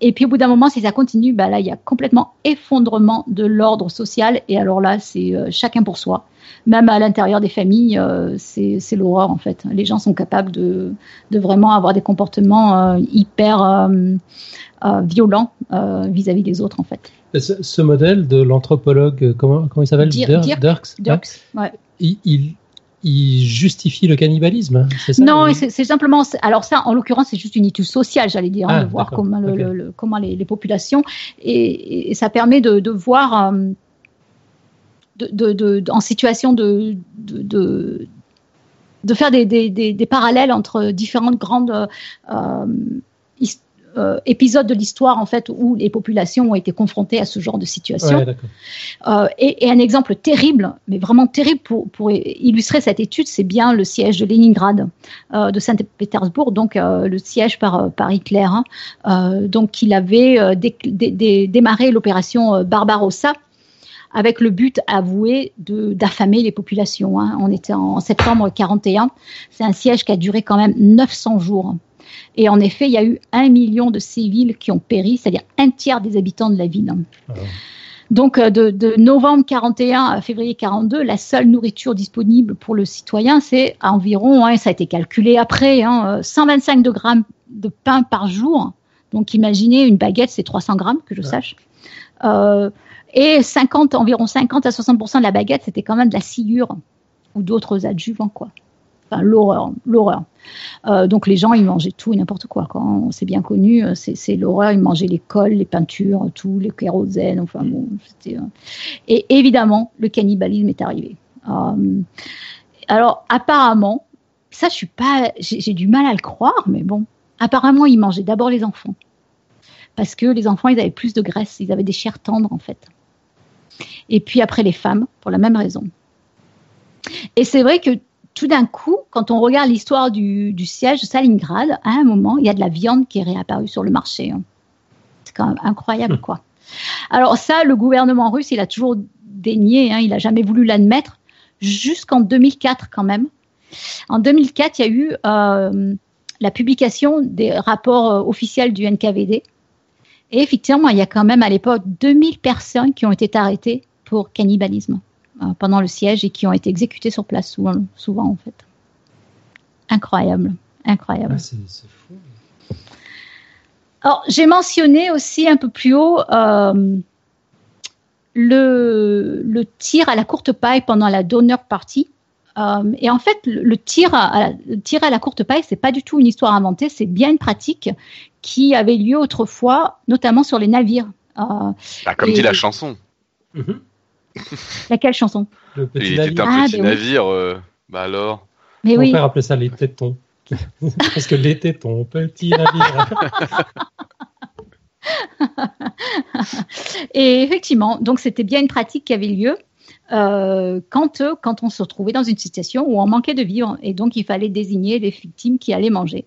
Et puis au bout d'un moment, si ça continue, bah là, il y a complètement effondrement de l'ordre social. Et alors là, c'est chacun pour soi. Même à l'intérieur des familles, euh, c'est l'horreur en fait. Les gens sont capables de, de vraiment avoir des comportements euh, hyper euh, violents vis-à-vis des autres en fait. Ce, ce modèle de l'anthropologue, comment, comment il s'appelle? Dir- Dir- Dirk- Dirks ouais. Dirks, ouais. il, il, il justifie le cannibalisme, hein, ça? Non, c'est simplement. Alors ça, en l'occurrence, c'est juste une étude sociale, j'allais dire, hein, Ah, de voir comment, le, ok. le- le- comment les, les populations et, et ça permet de, de voir euh, de, de- en situation de de, faire des, des, des, des parallèles entre différentes grandes euh, his- euh, épisodes de l'histoire en fait où les populations ont été confrontées à ce genre de situation. Ouais. Euh, et, et un exemple terrible, mais vraiment terrible pour, pour illustrer cette étude, c'est bien le siège de Leningrad, euh, de Saint-Pétersbourg, donc euh, le siège par, par Hitler. hein. Euh, donc il avait euh, dé- dé- dé- démarré l'opération euh, Barbarossa avec le but avoué de d'affamer les populations. hein. On était en septembre 41. C'est un siège qui a duré quand même 900 jours. Et en effet, il y a eu un million de civils qui ont péri, c'est-à-dire un tiers des habitants de la ville. Ah. Donc, euh, de, de novembre 41 à février 42, la seule nourriture disponible pour le citoyen, c'est environ, hein, ça a été calculé après, hein, euh, 125 de grammes de pain par jour. Donc, imaginez, une baguette, c'est 300 grammes, que je sache. Euh, et 50, environ 50 à 60% de la baguette, c'était quand même de la sciure ou d'autres adjuvants, quoi. Enfin, l'horreur, l'horreur. Euh, donc les gens, ils mangeaient tout et n'importe quoi. Quand c'est bien connu, euh, c'est l'horreur. Ils mangeaient les cols, les peintures, tout, les kérosènes. Enfin bon, c'était. euh. Et évidemment, le cannibalisme est arrivé. Alors apparemment, ça, je suis pas, j'ai du mal à le croire, mais bon, apparemment, ils mangeaient d'abord les enfants parce que les enfants, ils avaient plus de graisse, ils avaient des chairs tendres en fait. Et puis après les femmes, pour la même raison. Et c'est vrai que tout d'un coup, quand on regarde l'histoire du, du siège de Stalingrad, à un moment, il y a de la viande qui est réapparue sur le marché. hein. C'est quand même incroyable, Hmm. quoi. Alors ça, le gouvernement russe, il a toujours dénié, hein, il n'a jamais voulu l'admettre, jusqu'en 2004 quand même. En 2004, il y a eu euh, la publication des rapports euh, officiels du NKVD. Et effectivement, il y a quand même à l'époque 2000 personnes qui ont été arrêtées pour cannibalisme euh, pendant le siège et qui ont été exécutées sur place souvent, souvent en fait. Incroyable, incroyable. Ah, c'est fou. Alors, j'ai mentionné aussi un peu plus haut euh, le, le tir à la courte paille pendant la donner party. Euh, et en fait, le, le tir à, la, le tir à la courte paille, c'est pas du tout une histoire inventée, c'est bien une pratique qui avait lieu autrefois, notamment sur les navires. Euh, Bah, comme Et- dit la chanson. Mhm. laquelle chanson? Le petit Il était navire. un Ah, petit oui. navire. euh, Bah alors. Mais Mon oui, père appelait ça les tétons. Parce que les tétons, petit navire. Et effectivement, donc c'était bien une pratique qui avait lieu euh, quand, euh, quand on se retrouvait dans une situation où on manquait de vivre et donc il fallait désigner les victimes qui allaient manger.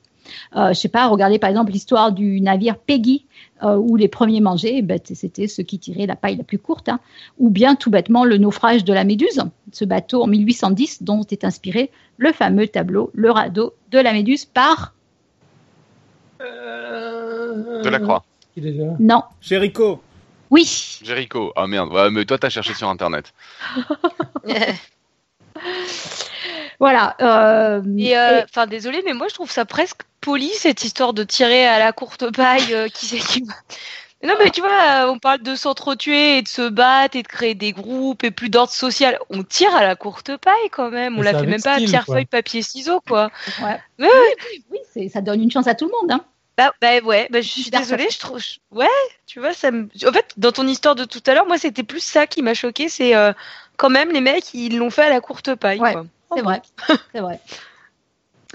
Euh, je sais pas, regardez par exemple l'histoire du navire Peggy euh, où les premiers mangeaient, eh ben, c'était ceux qui tiraient la paille la plus courte, hein. ou bien tout bêtement le naufrage de la Méduse, ce bateau en 1810 dont est inspiré le fameux tableau Le radeau de la Méduse par De la croix. Non, Jericho oui, Jericho. Ah merde. Ouais, mais toi, t'as cherché sur internet. voilà. euh, Et euh, enfin, désolé, mais moi je trouve ça presque poli cette histoire de tirer à la courte paille. euh, qui c'est qui Non, mais tu vois, euh, on parle de s'entretuer et de se battre et de créer des groupes et plus d'ordre social. On tire à la courte paille quand même. On Mais la fait même pas à pierre, quoi. feuille, papier, ciseaux, quoi. Ouais. Ouais, ouais. Oui, c'est- ça donne une chance à tout le monde. Hein. Bah, bah ouais, bah, je suis désolée, je trouve. Ouais, tu vois, ça me. En fait, dans ton histoire de tout à l'heure, moi, c'était plus ça qui m'a choqué. C'est euh, quand même les mecs, ils l'ont fait à la courte paille, Ouais. quoi. C'est vrai. C'est vrai.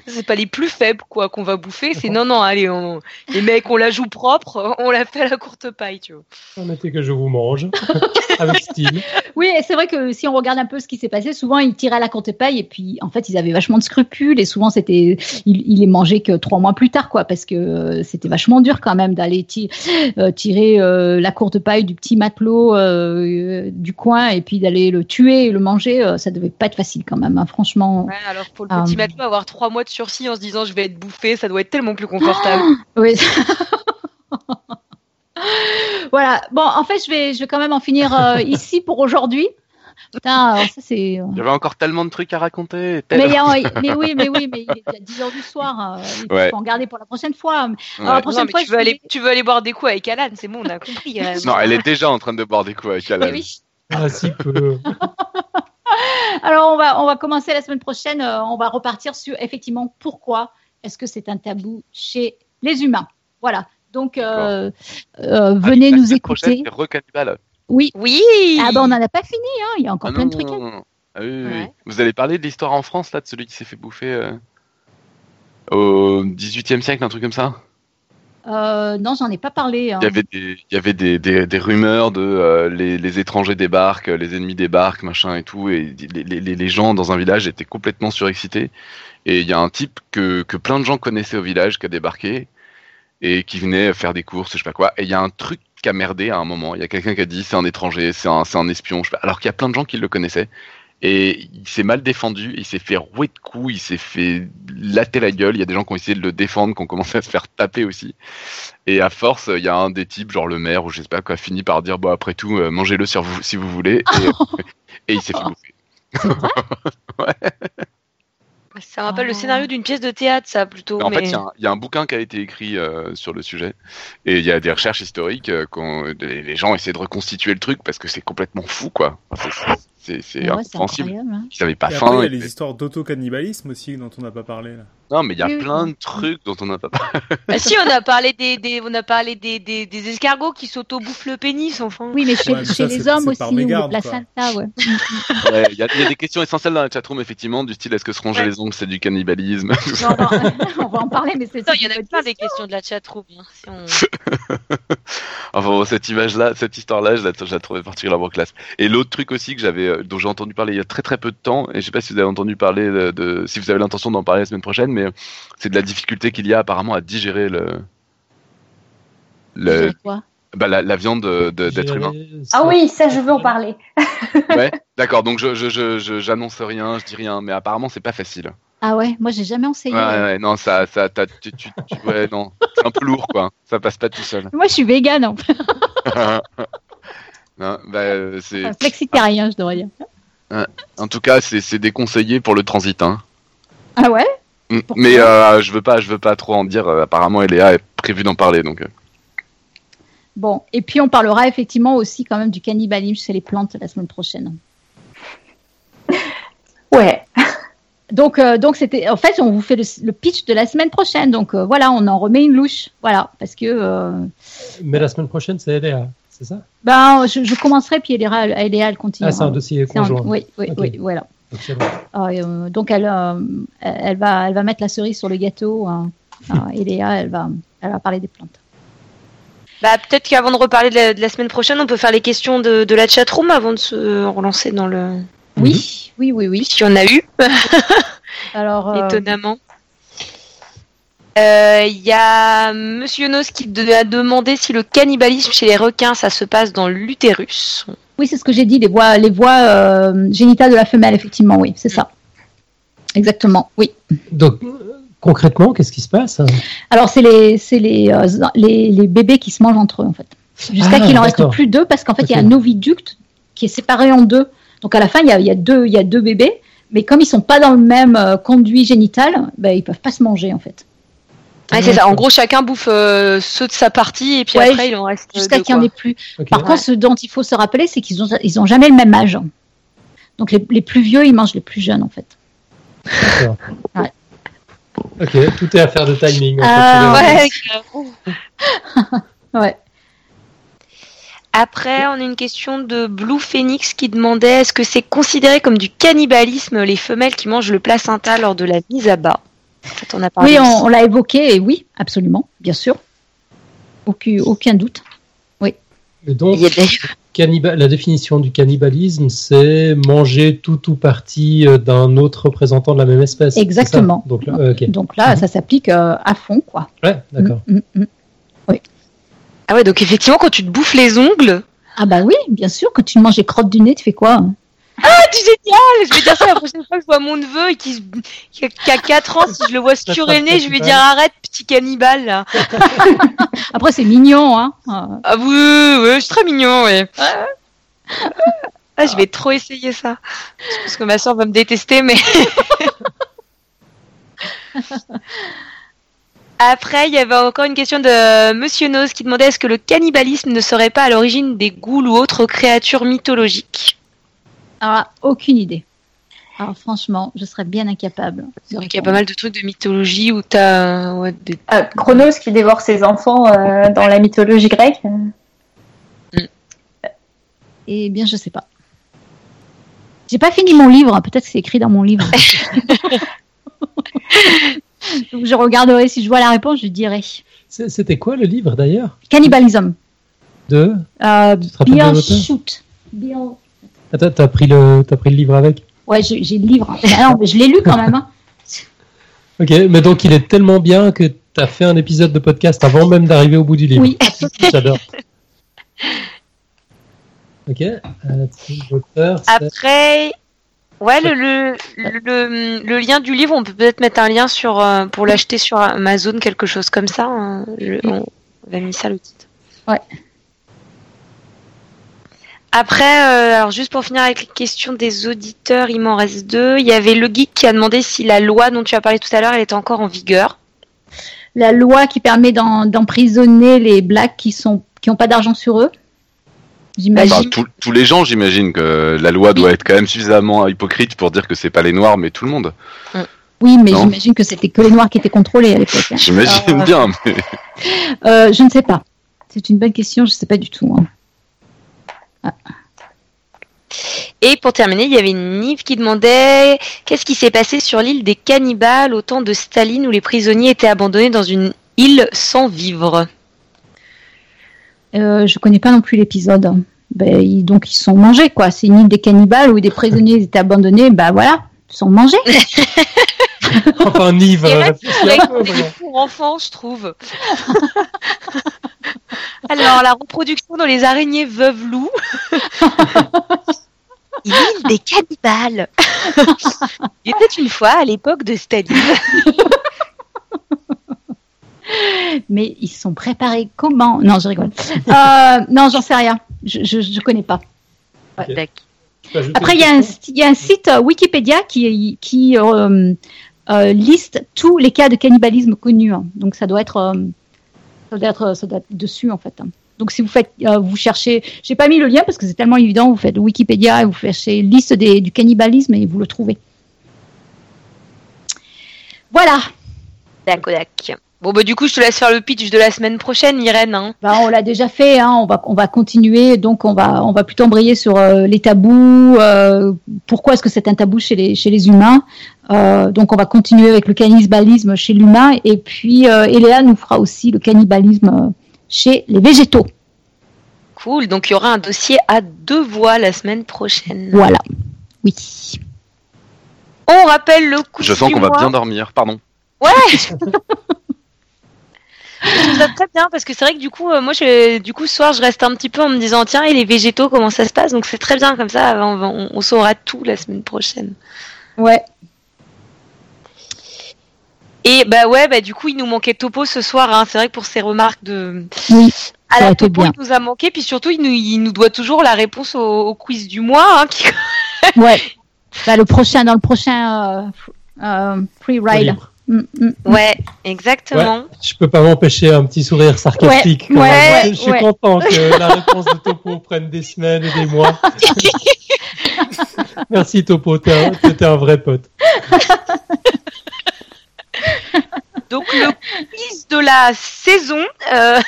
C'est pas les plus faibles, quoi, qu'on va bouffer. C'est non, non, allez, on... les mecs, on la joue propre, on la fait à la courte paille, tu vois. Permettez que je vous mange. Avec style. Oui, et c'est vrai que si on regarde un peu ce qui s'est passé, souvent ils tiraient à la courte paille et puis en fait ils avaient vachement de scrupules et souvent c'était ils, ils les mangeaient que trois mois plus tard quoi parce que euh, c'était vachement dur quand même d'aller euh, tirer euh, la courte paille du petit matelot euh, du coin et puis d'aller le tuer et le manger, euh, ça devait pas être facile quand même, hein, franchement. Ouais, alors pour le Ah. petit matelot, avoir trois mois de sursis en se disant je vais être bouffé, ça doit être tellement plus confortable. Oui. voilà. Bon, en fait, je vais, je vais quand même en finir euh, ici pour aujourd'hui. Putain, alors ça c'est. euh, Il y avait encore tellement de trucs à raconter. Mais, a- oui, mais oui, mais il est déjà 10 heures du soir. euh, il Ouais. faut en garder pour la prochaine fois. Alors, la prochaine non, fois, tu veux, aller, tu veux aller boire des coups avec Alan, c'est bon, on a compris. Non, elle est déjà en train de boire des coups avec Alan. Oui, oui. Ah, si peu. Alors, on va, on va commencer la semaine prochaine. euh, on va repartir sur effectivement pourquoi est-ce que c'est un tabou chez les humains. Voilà. Donc, euh, euh, venez La nous écouter. recannibale. Oui. Oui Ah ben, on n'en a pas fini. Hein. Il y a encore Ah plein non, de trucs. non, non. Ah oui, oui, oui. Ouais. Vous allez parler de l'histoire en France, là, de celui qui s'est fait bouffer euh, au 18e siècle, un truc comme ça? Euh, non, j'en ai pas parlé. hein. Il y avait des, rumeurs de euh, les, étrangers débarquent, les ennemis débarquent, machin et tout, et les, gens dans un village étaient complètement surexcités. Et il y a un type que, plein de gens connaissaient au village qui a débarqué et qui venait faire des courses, je sais pas quoi. Et il y a un truc qui a merdé à un moment. Il y a quelqu'un qui a dit c'est un étranger, c'est un, un espion, je sais pas. Alors qu'il y a plein de gens qui le connaissaient. Et il s'est mal défendu, il s'est fait rouer de coups, il s'est fait latter la gueule. Il y a des gens qui ont essayé de le défendre, qui ont commencé à se faire taper aussi. Et à force, il y a un des types, genre le maire ou je sais pas quoi, fini par dire bon après tout, euh, mangez-le vous, si vous voulez. Et, et il s'est fait bouffer. Ça me rappelle le scénario d'une pièce de théâtre, ça, plutôt. Mais en mais... fait, il y a un- il y, a un bouquin qui a été écrit euh, sur le sujet et il y a des recherches historiques. euh, quand les les gens essaient de reconstituer le truc parce que c'est complètement fou, quoi. Enfin, c'est- incompréhensible. hein. Ils avaient pas Et après, faim. il y a les histoires d'auto-cannibalisme aussi dont on n'a pas parlé là. Non, mais il y a Oui, oui. plein de trucs dont on n'a pas parlé. Bah si, on a parlé des, des on a parlé des, des, des escargots qui s'auto-bouffent le pénis, enfin. Oui, mais chez, Ouais, mais chez ça, les hommes aussi, mégarde, quoi. placenta, ouais. Ouais, Il y, a il y a des questions essentielles dans la chatroom, effectivement, du style est-ce que se ronger Ouais. les ongles c'est du cannibalisme? Non, non, on va en parler, mais c'est Attends, il y en a plein des questions de la chatroom. Hein, si on... Enfin bon, cette image-là, cette histoire-là, je la, je la trouvais particulièrement classe. Et l'autre truc aussi que j'avais, euh, dont j'ai entendu parler il y a très très peu de temps, et je sais pas si vous avez entendu parler de, de- si vous avez l'intention d'en parler la semaine prochaine, mais c'est de la difficulté qu'il y a apparemment à digérer le, le, quoi? bah, la, la viande de- de- d'être humain. Ah oui, ça, je veux en parler. Ouais, d'accord. Donc je, je, je, je- j'annonce rien, je dis rien, mais apparemment c'est pas facile. Ah ouais, moi j'ai jamais essayé. Ouais, ouais, non, ça, ça, t'as- tu, tu, tu- ouais, non, c'est un peu lourd, quoi. Ça passe pas tout seul. Moi je suis végane, en fait. non, bah, euh, c'est, Enfin, flexitarien, je devrais dire. en tout cas, c'est, c'est déconseillé pour le transit, hein. Ah ouais? Mm, Pourquoi? Mais euh, je veux pas, je veux pas trop en dire. euh, apparemment, Eléa est prévu d'en parler, donc. Bon, et puis on parlera effectivement aussi quand même du cannibalisme chez les plantes la semaine prochaine. Ouais. Donc, euh, donc c'était, en fait, on vous fait le, le pitch de la semaine prochaine. Donc euh, voilà, on en remet une louche, voilà, parce que euh, Mais la semaine prochaine, c'est Eléa, c'est ça? Ben, je, je commencerai puis Eléa, elle, Eléa, elle continue. Ah, c'est un dossier un- conjoint. oui, oui, oui, voilà. Ah, et, euh, donc elle, euh, elle va, elle va mettre la cerise sur le gâteau. hein. Ah, Eléa, elle va, elle va parler des plantes. Bah peut-être qu'avant de reparler de la, de la semaine prochaine, on peut faire les questions de, de la chatroom avant de se relancer dans le. Mhm. Oui, oui, oui, oui. S'il y en a eu, Alors, euh, étonnamment. Euh, Il y a Monsieur Nos qui a demandé si le cannibalisme chez les requins, ça se passe dans l'utérus. oui, c'est ce que j'ai dit, les voies, les voies euh, génitales de la femelle, effectivement, oui, c'est ça. Exactement, oui. Donc, euh, concrètement, qu'est-ce qui se passe Alors, c'est les, c'est les, euh, les, les bébés qui se mangent entre eux, en fait. Jusqu'à Ah, qu'il en reste plus deux, parce qu'en fait, il y a un oviducte qui est séparé en deux. Donc, à la fin, il y a, il y a deux, il y a deux bébés, mais comme ils sont pas dans le même euh, conduit génital, ben, ils peuvent pas se manger, en fait. Ouais, c'est ça. En gros, chacun bouffe euh, ceux de sa partie et puis Ouais, après, il en reste. Jusqu'à deux, qu'il n'y en ait plus. Par contre, ce dont il faut se rappeler, c'est qu'ils ont, ils ont jamais le même âge. Donc, les, les plus vieux, ils mangent les plus jeunes, en fait. D'accord. Ouais. Ok, tout est affaire de timing. en fait, Ah. Ouais. Après, on a une question de Blue Phoenix qui demandait est-ce que c'est considéré comme du cannibalisme les femelles qui mangent le placenta lors de la mise à bas? En fait, on a parlé Oui, on, on l'a évoqué, et oui, absolument, bien sûr. Aucun, aucun doute. Et donc, la définition du cannibalisme, c'est manger tout ou partie euh, d'un autre représentant de la même espèce. ça? Exactement. Donc, là, euh. Donc là, Mhm. ça s'applique euh, à fond, quoi. Ouais, d'accord. Mm, mm, mm. Ah ouais, donc effectivement, quand tu te bouffes les ongles, Ah bah oui, bien sûr, quand tu manges les crottes du nez, tu fais quoi hein? Ah, tu génial Je vais dire ça la prochaine fois que je vois mon neveu et qui, se- qui a- qui a 4 ans, si je le vois se curer nez, je vais dire arrête, petit cannibale là. Après, c'est mignon, hein. Ah oui, oui, c'est très mignon, ouais. Ah, je vais trop essayer ça. Je pense que ma soeur va me détester, mais. Après, il y avait encore une question de Monsieur Nose qui demandait est-ce que le cannibalisme ne serait pas à l'origine des ghouls ou autres créatures mythologiques? Alors, là, aucune idée. Alors franchement, je serais bien incapable. Il y a pas mal de trucs de mythologie où t'as ouais, des- Euh, Chronos qui dévore ses enfants euh, dans la mythologie grecque. Eh bien, je sais pas. J'ai pas fini mon livre, hein, peut-être que c'est écrit dans mon livre. Donc je regarderai si je vois la réponse, je dirai. C'était quoi le livre d'ailleurs? Cannibalism. De? Euh, l'auteur? Shoot. Bill- Attends, t'as pris le, t'as pris le livre avec? Ouais, j'ai j'ai le livre. Ah non, mais je l'ai lu quand même. hein. Ok, mais donc il est tellement bien que t'as fait un épisode de podcast avant même d'arriver au bout du livre. Oui, J'adore. Ok. Euh, Après, ouais, le, le, le, le lien du livre, on peut peut-être mettre un lien sur euh, pour l'acheter sur Amazon, quelque chose comme ça. hein. Je- on avait mis ça le titre. Ouais. Après, euh, alors juste pour finir avec les questions des auditeurs, il m'en reste deux. Il y avait le geek qui a demandé si la loi dont tu as parlé tout à l'heure, elle était encore en vigueur. La loi qui permet d'en- d'emprisonner les blacks qui sont qui n'ont pas d'argent sur eux. j'imagine. Enfin, tous- tous les gens, j'imagine que la loi doit être quand même suffisamment hypocrite pour dire que c'est pas les noirs, mais tout le monde. Oui, mais Non. j'imagine que c'était que les noirs qui étaient contrôlés à l'époque. hein. J'imagine Ah. bien. Mais... Euh, je ne sais pas. C'est une bonne question, je ne sais pas du tout. hein. Et pour terminer, il y avait une Nive qui demandait qu'est-ce qui s'est passé sur l'île des cannibales au temps de Staline où les prisonniers étaient abandonnés dans une île sans vivre? Euh, je connais pas non plus l'épisode. Ben, ils- donc ils sont mangés quoi. C'est une île des cannibales où des prisonniers étaient abandonnés. Bah voilà, ils sont mangés. Enfin, Nive, euh, pour enfants, je trouve. Alors, la reproduction dans les araignées veuves loups. L'île des cannibales. Il était une fois à l'époque de Staline. Mais ils se sont préparés comment? Non, je rigole. Euh, non, j'en sais rien. Je, je connais pas. Après, il y, a un- question il y a un site euh, Wikipédia qui, qui euh, euh, liste tous les cas de cannibalisme connus. hein. Donc ça doit être, euh, ça doit être, dessus en fait. hein. Donc si vous faites, euh, vous cherchez, j'ai pas mis le lien parce que c'est tellement évident. Vous faites Wikipédia et vous cherchez liste du cannibalisme et vous le trouvez. Voilà. D'accord. Bon, bah, du coup, je te laisse faire le pitch de la semaine prochaine, Irène. hein. Bah, on l'a déjà fait, hein, on, va, on va continuer, donc on va, on va plutôt embrayer sur euh, les tabous, euh, pourquoi est-ce que c'est un tabou chez les, chez les humains. Euh, donc on va continuer avec le cannibalisme chez l'humain, et puis euh, Eléa nous fera aussi le cannibalisme chez les végétaux. Cool. Donc, il y aura un dossier à deux voix la semaine prochaine. Voilà. Oui. On rappelle le coup Je sens qu'on va bien dormir. Pardon. Je trouve ça très bien parce que c'est vrai que du coup, euh, moi, je, du coup, ce soir, je reste un petit peu en me disant tiens, et les végétaux, comment ça se passe? Donc c'est très bien comme ça. On, va- on- on saura tout la semaine prochaine. Ouais. Et bah ouais, bah du coup, il nous manquait Topo ce soir. Hein. C'est vrai que pour ses remarques de Oui. à la Topo, bien. il nous a manqué. Puis surtout, il nous, il nous doit toujours la réponse au, au quiz du mois. Hein, qui... Ouais. Bah, le prochain, dans le prochain euh, euh, free ride. libre. Mm, mm. Ouais, exactement. Je peux pas m'empêcher un petit sourire sarcastique. Ouais, quand même. ouais, je suis ouais. content que la réponse de Topo prenne des semaines et des mois. Merci Topo, t'es un, t'es un vrai pote. Donc le quiz de la saison. euh,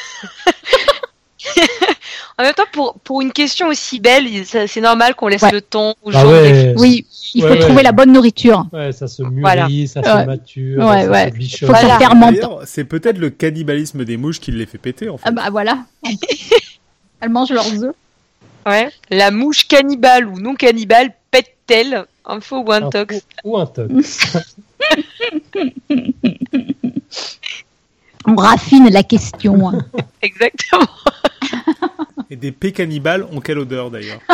en même temps, pour, pour une question aussi belle, c'est normal qu'on laisse Ouais. le temps aux Ah gens. ouais. Oui, il faut Ouais, trouver la bonne nourriture. Ouais, ça se mûrit, Voilà. ça se mature, Ouais, ça ouais. se bichonne. Faut que ça Voilà. fermente. D'ailleurs, c'est peut-être le cannibalisme des mouches qui les fait péter en fait. Ah bah voilà. Elles mangent leurs œufs. Ouais. La mouche cannibale ou non cannibale pète-t-elle Info ou un Un tox faux Ou un tox. On raffine la question. hein. Exactement. Et des pets cannibales ont quelle odeur d'ailleurs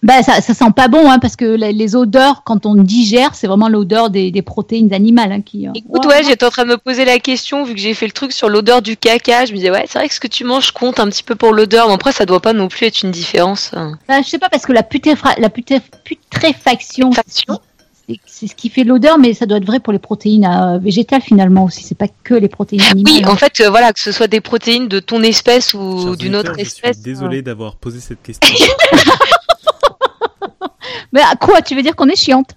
Bah, ça, ça sent pas bon, hein, parce que les, les odeurs, quand on digère, c'est vraiment l'odeur des, des protéines animales hein, qui. euh, Écoute, ouais, j'étais en train de me poser la question, vu que j'ai fait le truc sur l'odeur du caca. Je me disais, ouais, c'est vrai que ce que tu manges compte un petit peu pour l'odeur. Mais après, ça doit pas non plus être une différence. euh. Bah, je sais pas, parce que la, putéfra- la puté- putréfaction, Faction. C'est ce qui fait l'odeur, mais ça doit être vrai pour les protéines euh, végétales finalement aussi. C'est pas que les protéines animales. Oui, en fait, euh, voilà, que ce soit des protéines de ton espèce ou d'une autre espèce. Je suis désolé d'avoir posé cette question. Mais à quoi Tu veux dire qu'on est chiante?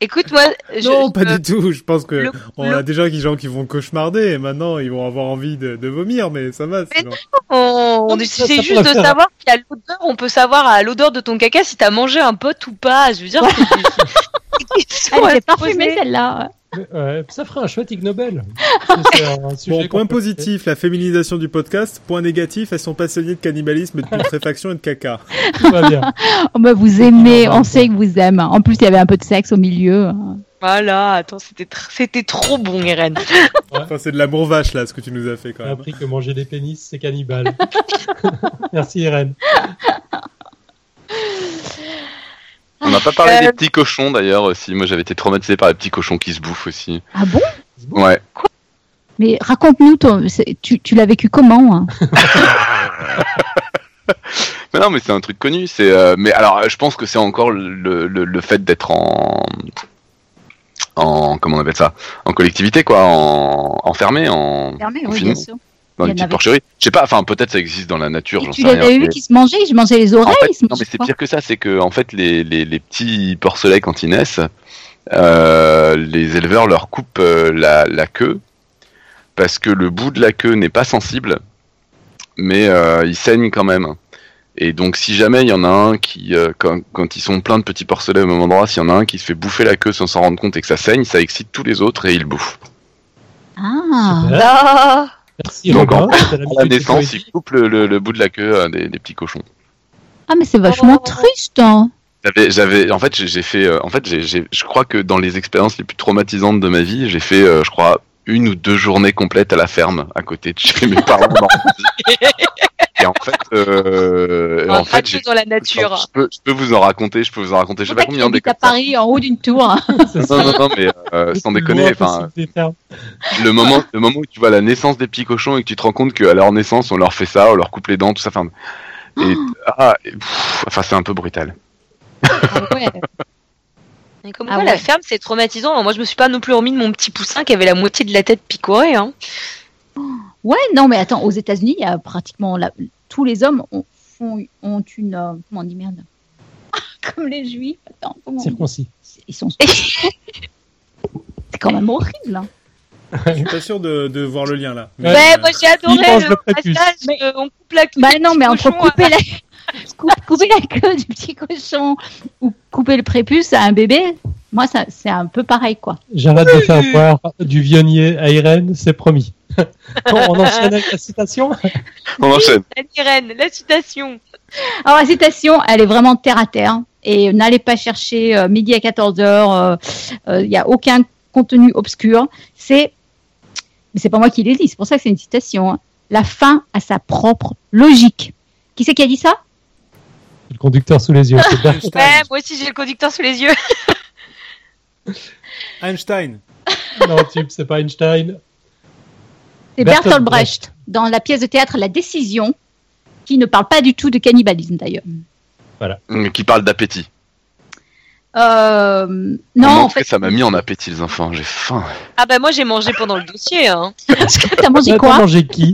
Écoute, moi, je, non, pas je- du tout. Je pense que le- on le- a déjà des gens qui vont cauchemarder et maintenant ils vont avoir envie de, de vomir, mais ça va. Mais sinon. on, on Ça, c'est juste de faire- savoir qu'à l'odeur, on peut savoir à l'odeur de ton caca si t'as mangé un pote ou pas. Je veux dire, Elle était parfumée celle-là. Ouais, ça ferait un chouette Ig Nobel. C'est un sujet Bon, point positif, la féminisation du podcast. Point négatif, elles sont passionnées de cannibalisme, de putréfaction et de caca. Tout va bien. Oh, bah, vous aimez, on sait que vous aimez. En plus, il y avait un peu de sexe au milieu. Voilà, attends, c'était tr- c'était trop bon, Irène. Enfin, c'est de l'amour vache là, ce que tu nous as fait quand J'ai même. appris que manger des pénis, c'est cannibale. Merci Irène. On n'a pas parlé Euh, des petits cochons d'ailleurs aussi. Moi j'avais été traumatisé par les petits cochons qui se bouffent aussi. Ah bon? Ouais. Mais raconte-nous, tu, tu l'as vécu comment hein? Mais non, mais c'est un truc connu. C'est, euh, mais alors, je pense que c'est encore le, le, le fait d'être en, en, comment on appelle ça, en collectivité, quoi, en enfermé, en, Fermé, En oui, bien sûr. Dans une petite avait- porcherie. Je sais pas, enfin peut-être ça existe dans la nature, j'en tu sais rien. l'avais vu mais- qui se mangeait, il mangeait les En oreilles. fait, non mais c'est pire que ça, c'est que en fait les, les, les petits porcelets quand ils naissent, euh, les éleveurs leur coupent euh, la, la queue parce que le bout de la queue n'est pas sensible, mais euh, il saigne quand même. Et donc si jamais il y en a un qui, euh, quand, quand ils sont pleins de petits porcelets au même endroit, s'il y en a un qui se fait bouffer la queue sans s'en rendre compte et que ça saigne, ça excite tous les autres et ils le bouffent. Ah. Ah Merci Donc, Robin. en- À la naissance, ils coupent le, le- le bout de la queue euh, des, des petits cochons. ah mais c'est vachement Oh. triste. hein. J'avais, en fait, j'ai fait, euh, en fait, j'ai- je crois que dans les expériences les plus traumatisantes de ma vie, j'ai fait, euh, je crois, une ou deux journées complètes à la ferme, à côté de chez mes parents. Et en fait, euh, On en fait, pas j'ai, tout dans la nature. je peux, je peux vous en raconter, je peux vous en raconter, je sais pas combien habite à comme ça. Paris en haut d'une tour. Ça. Non, non, non, mais euh, sans déconner, enfin, le moment, le moment où tu vois la naissance des petits cochons et que tu te rends compte qu'à leur naissance, on leur fait ça, on leur coupe les dents, tout ça, enfin, et, ah, et, pff, enfin, c'est un peu brutal. Ah ouais. Et Comme Ah quoi, ouais. la ferme, c'est traumatisant. Moi, je me suis pas non plus remis de mon petit poussin qui avait la moitié de la tête picorée. Hein. Ouais, non, mais attends, aux États-Unis, il y a pratiquement la- tous les hommes ont, font- ont une. euh, comment on dit merde? Comme les juifs. Attends, comment dit? Circoncis. Ils sont. C'est quand même horrible. hein. Je suis pas sûr de, de voir le lien là. Mais, Ouais, euh, moi j'ai adoré le le prépuce. passage. euh, on coupe la queue. Bah du non, petit mais entre cochon, couper la... cou- couper la queue du petit cochon ou couper le prépuce à un bébé, moi, ça, c'est un peu pareil, quoi. J'arrête de faire boire du vionnier à Irène, c'est promis. On enchaîne avec la citation On enchaîne. La Irène, la citation. Alors, la citation, elle est vraiment terre à terre. Et n'allez pas chercher euh, midi à 14h. Il n'y a aucun contenu obscur. C'est, mais c'est pas moi qui l'ai dit. C'est pour ça que c'est une citation. hein. La fin a sa propre logique. Qui c'est qui a dit ça? Le conducteur sous les yeux. Ouais, moi aussi j'ai le conducteur sous les yeux. Einstein. Non, tube, c'est pas Einstein. C'est Bertolt Brecht dans la pièce de théâtre La Décision, qui ne parle pas du tout de cannibalisme d'ailleurs. Hum, Qui parle d'appétit. Euh, non, en fait, ça m'a mis en appétit, les enfants. J'ai faim. Ah bah moi j'ai mangé pendant le dossier. Hein. t'as mangé T'as quoi mangé qui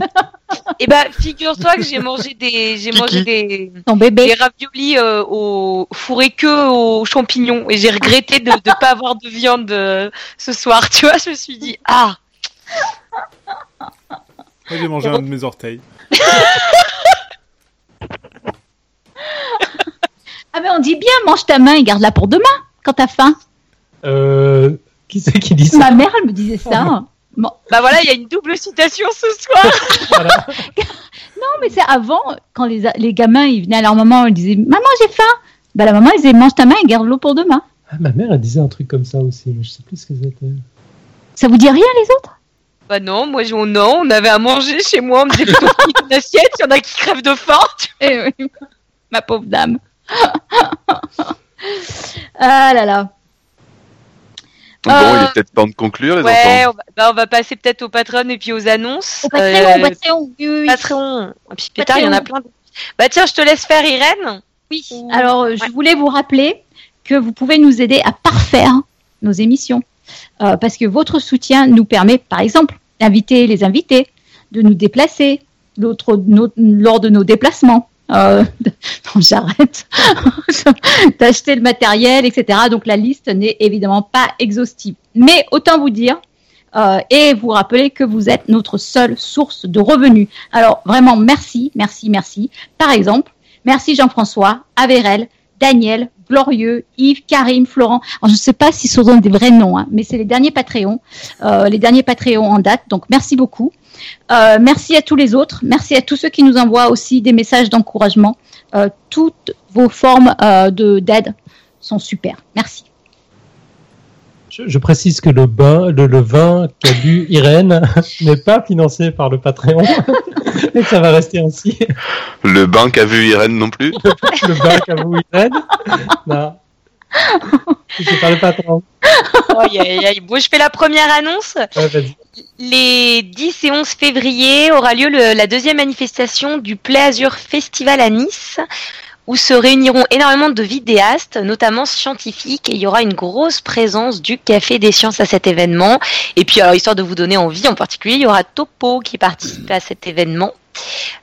Et bah figure-toi que j'ai mangé des, j'ai mangé des, Ton des bébé. raviolis euh, au fourré que aux champignons et j'ai regretté de ne pas avoir de viande euh, ce soir. Tu vois, je me suis dit ah Moi j'ai mangé un de mes orteils. Ah mais on dit bien, mange ta main et garde-la pour demain quand t'as faim. euh, Qui c'est qui dit ça Ma mère, elle me disait ça. Bon, bah voilà, il y a une double citation ce soir. Voilà. non, mais c'est avant, quand les, les gamins, ils venaient à leur maman, ils disaient Maman, j'ai faim. Bah, la maman, elle disait Mange ta main et garde-l'eau pour demain. Ah, ma mère, elle disait un truc comme ça aussi, mais je sais plus ce que c'était. Ça vous dit rien, les autres? Bah non, moi je- non, on avait à manger chez moi, on me disait plutôt une assiette, il y en a qui crèvent de faim. Eh oui, ma pauvre dame. ah là là. Bon, Euh, il est peut-être temps de conclure, les Ouais, enfants. on va, bah, on va passer peut-être au Patreon et puis aux annonces. Au Patreon, Euh, Patreon. Oui, oui. Patreon. Et puis pétard, il y en a plein. Bah tiens, je te laisse faire Irène. Oui. Alors, euh, je voulais vous rappeler que vous pouvez nous aider à parfaire nos émissions. Euh, parce que votre soutien nous permet, par exemple, d'inviter les invités, de nous déplacer lors de nos déplacements. Euh, j'arrête. D'acheter le matériel, etc. Donc, la liste n'est évidemment pas exhaustive. Mais autant vous dire, euh, et vous rappeler que vous êtes notre seule source de revenus. Alors, vraiment, merci, merci, merci. Par exemple, Merci Jean-François, Averel, Daniel, Glorieux, Yves, Karim, Florent. Alors, je ne sais pas si ce sont des vrais noms, hein, mais c'est les derniers Patreons, euh, les derniers Patreons en date. Donc merci beaucoup. Euh, merci à tous les autres. Merci à tous ceux qui nous envoient aussi des messages d'encouragement. Euh, toutes vos formes de d'aide sont super. Merci. Je, je précise que le, bain, le, le vin qu'a bu Irène n'est pas financé par le Patreon. Et que ça va rester ainsi. Le bain qu'a vu Irène non plus. Le vin qu'a bu Irène. Non. C'est pas le. Bon, je fais la première annonce. Ouais. Les 10 et 11 février aura lieu le- la deuxième manifestation du Play Azur Festival à Nice, où se réuniront énormément de vidéastes, notamment scientifiques, et il y aura une grosse présence du Café des Sciences à cet événement. Et puis, alors, histoire de vous donner envie en particulier, il y aura Topo qui participe à cet événement.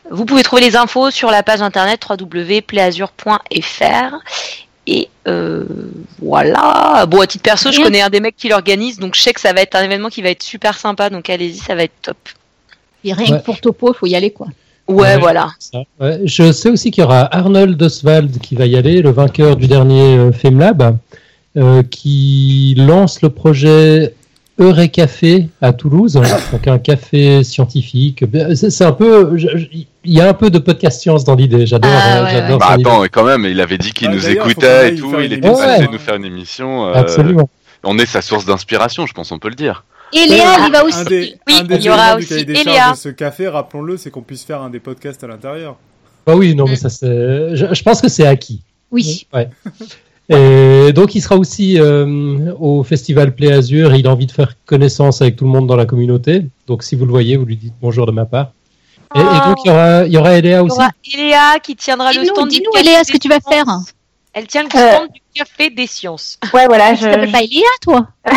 Vous pouvez trouver les infos sur la page internet www.playazur.fr. Et euh, voilà. Bon, à titre perso, je connais un des mecs qui l'organise, donc je sais que ça va être un événement qui va être super sympa. Donc allez-y, ça va être top. Et rien Ouais. que pour Topo, il faut y aller, quoi. Ouais, Ouais. voilà. Ça, ouais. Je sais aussi qu'il y aura Arnold Oswald qui va y aller, le vainqueur du dernier euh, FameLab, euh, qui lance le projet Eurécafé à Toulouse, donc un café scientifique. C'est c'est un peu, je- je- il y a un peu de podcast science dans l'idée. J'adore, Ah, euh, ouais, j'adore Bah attends, quand même, il avait dit qu'il Ah, nous écoutait et tout, il était passé Ouais. nous faire une émission. euh, Absolument. on est sa source d'inspiration, je pense, on peut le dire. Et Léa, il va Un aussi. des, Oui, un des il y aura aussi des Eléa. charges de ce café, rappelons-le, c'est qu'on puisse faire un des podcasts à l'intérieur. Bah oui, non, mais ça c'est. Je, je pense que c'est acquis. Oui. Ouais. Et donc, il sera aussi euh, au festival Play Azur. Il a envie de faire connaissance avec tout le monde dans la communauté. Donc, si vous le voyez, vous lui dites bonjour de ma part. Et, et donc, il y aura, il y aura Eléa Il y aussi. aura Eléa qui tiendra le Dis-nous, stand du dis-nous, Café Eléa, ce des que tu vas Sciences. faire. Elle tient le Euh. stand du Café des Sciences. Ouais, voilà, Tu t'appelles je, pas Léa, toi?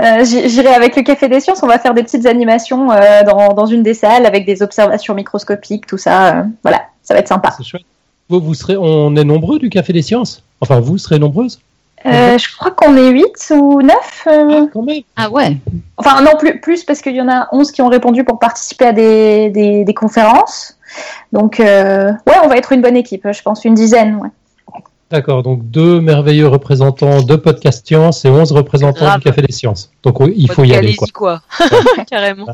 euh, j'irai avec le Café des Sciences. On va faire des petites animations euh, dans, dans une des salles avec des observations microscopiques, tout ça. euh, voilà, ça va être sympa. C'est chouette. Vous, vous serez, on est nombreux du Café des Sciences? Enfin, vous serez nombreuses? Euh, je crois qu'on est 8 ou 9. Ah, quand même. Ah ouais. Enfin, non, plus, plus parce qu'il y en a 11 qui ont répondu pour participer à des, des, des conférences. Donc, euh, ouais, on va être une bonne équipe, je pense, une dizaine. Ouais. D'accord. Donc, deux merveilleux représentants de Podcast Science et 11 représentants Grave. du Café des Sciences. Donc, il faut y aller. Allez-y, Quoi. quoi. Carrément.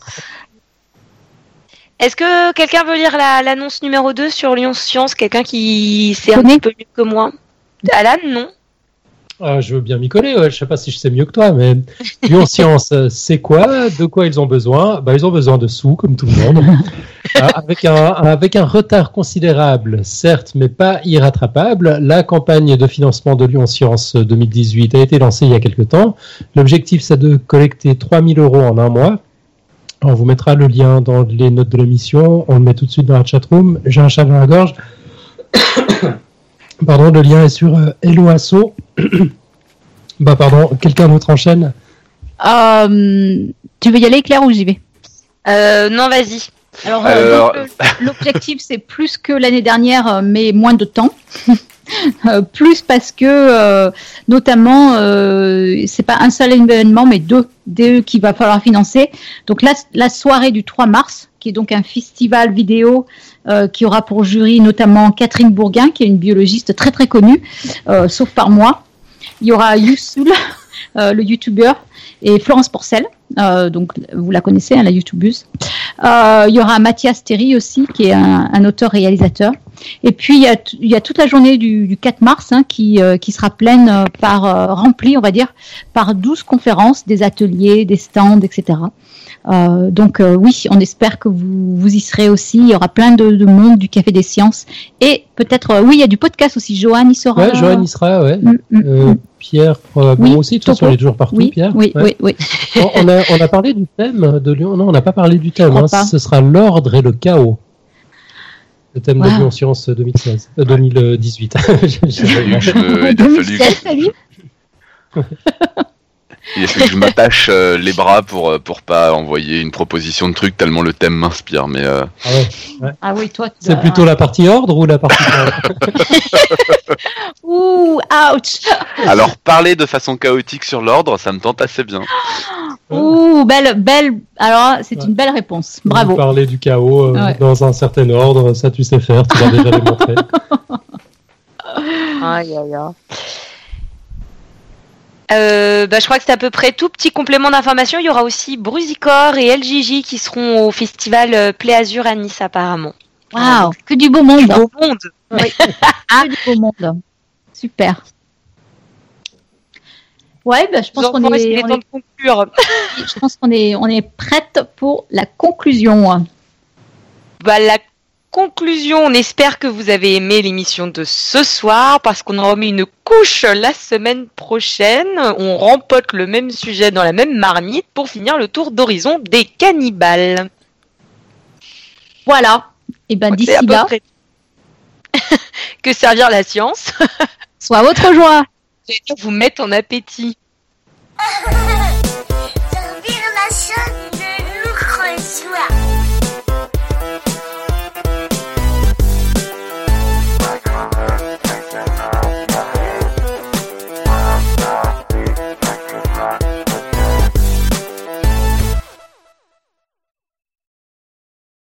Est-ce que quelqu'un veut lire la- l'annonce numéro 2 sur Lyon Science? Quelqu'un qui sait un petit peu mieux que moi? Alan, non? Ah, je veux bien m'y coller. Ouais. Je sais pas si je sais mieux que toi, mais Lyon Science, euh, c'est quoi? De quoi ils ont besoin? Bah, Ils ont besoin de sous, comme tout le monde. Ah, avec, un, avec un retard considérable, certes, mais pas irrattrapable, la campagne de financement de Lyon Science 2018 a été lancée il y a quelque temps. L'objectif, c'est de collecter 3000 euros en un mois. On vous mettra le lien dans les notes de l'émission. On le met tout de suite dans la chatroom. J'ai un chat dans la gorge. Pardon, le lien est sur euh, Hello Asso. bah pardon, quelqu'un d'autre enchaîne? Euh, tu veux y aller, Claire, ou j'y vais? Euh, Non, vas-y. Alors, le- l'objectif, c'est plus que l'année dernière, euh, mais moins de temps. Euh, plus parce que, euh, notamment, euh, c'est pas un seul événement, mais deux, deux qu'il va falloir financer. Donc la, la soirée du 3 mars, qui est donc un festival vidéo euh, qui aura pour jury notamment Catherine Bourguin, qui est une biologiste très très connue, euh, sauf par moi. Il y aura Youssoul, euh, le youtubeur, et Florence Porcel, euh, donc vous la connaissez, hein, la youtubeuse. Euh, il y aura Mathias Terry aussi, qui est un, un auteur-réalisateur. Et puis il y, a t- il y a toute la journée du, du 4 mars hein, qui, euh, qui sera pleine par remplie, on va dire, par 12 conférences, des ateliers, des stands, etc. Donc oui, on espère que vous, vous y serez aussi. Il y aura plein de, de monde du Café des Sciences et peut-être oui, il y a du podcast aussi. Johan y sera. Ouais, Joanne y sera, ouais. Mm, mm, mm. Pierre, probablement Oui, aussi. De toute façon, il est toujours partout, oui, Pierre. oui, Ouais. oui, oui. On a, on a parlé du thème de Lyon. Non, on n'a pas parlé du thème. hein. Ce sera l'ordre et le chaos. Le thème de. Lyon Science 2016, euh, 2018. Je- je- Je- je me- il a fallu 2016, t'as vu Il a fallu que je m'attache euh, les bras pour euh, pour pas envoyer une proposition de truc tellement le thème m'inspire. Mais euh, Ah ouais. Ah oui, toi. C'est dois- plutôt la partie ordre ou la partie chaos Ouh, ouch. alors parler de façon chaotique sur l'ordre, ça me tente assez bien. Ouh, belle, belle. Alors, c'est Ouais. une belle réponse. Vous Bravo. Parler du chaos euh, Ouais. dans un certain ordre, ça tu sais faire, tu l'as déjà démontré. Aïe, aïe, aïe. Euh, bah, je crois que c'est à peu près tout. Petit complément d'information, il y aura aussi Brusicor et LGJ qui seront au festival euh, Play Azur à Nice apparemment. Waouh, que du beau monde. Au monde. Que du beau monde. Super. Ouais, bah, je pense qu'on est, est, est on temps est- de conclure. je pense qu'on est, on est prête pour la conclusion. Bah, la conclusion, on espère que vous avez aimé l'émission de ce soir parce qu'on en remet une couche la semaine prochaine. On rempote le même sujet dans la même marmite pour finir le tour d'horizon des cannibales. Voilà. Et ben C'est d'ici là, près. que servir la science Soit votre joie. Vous mettre en appétit.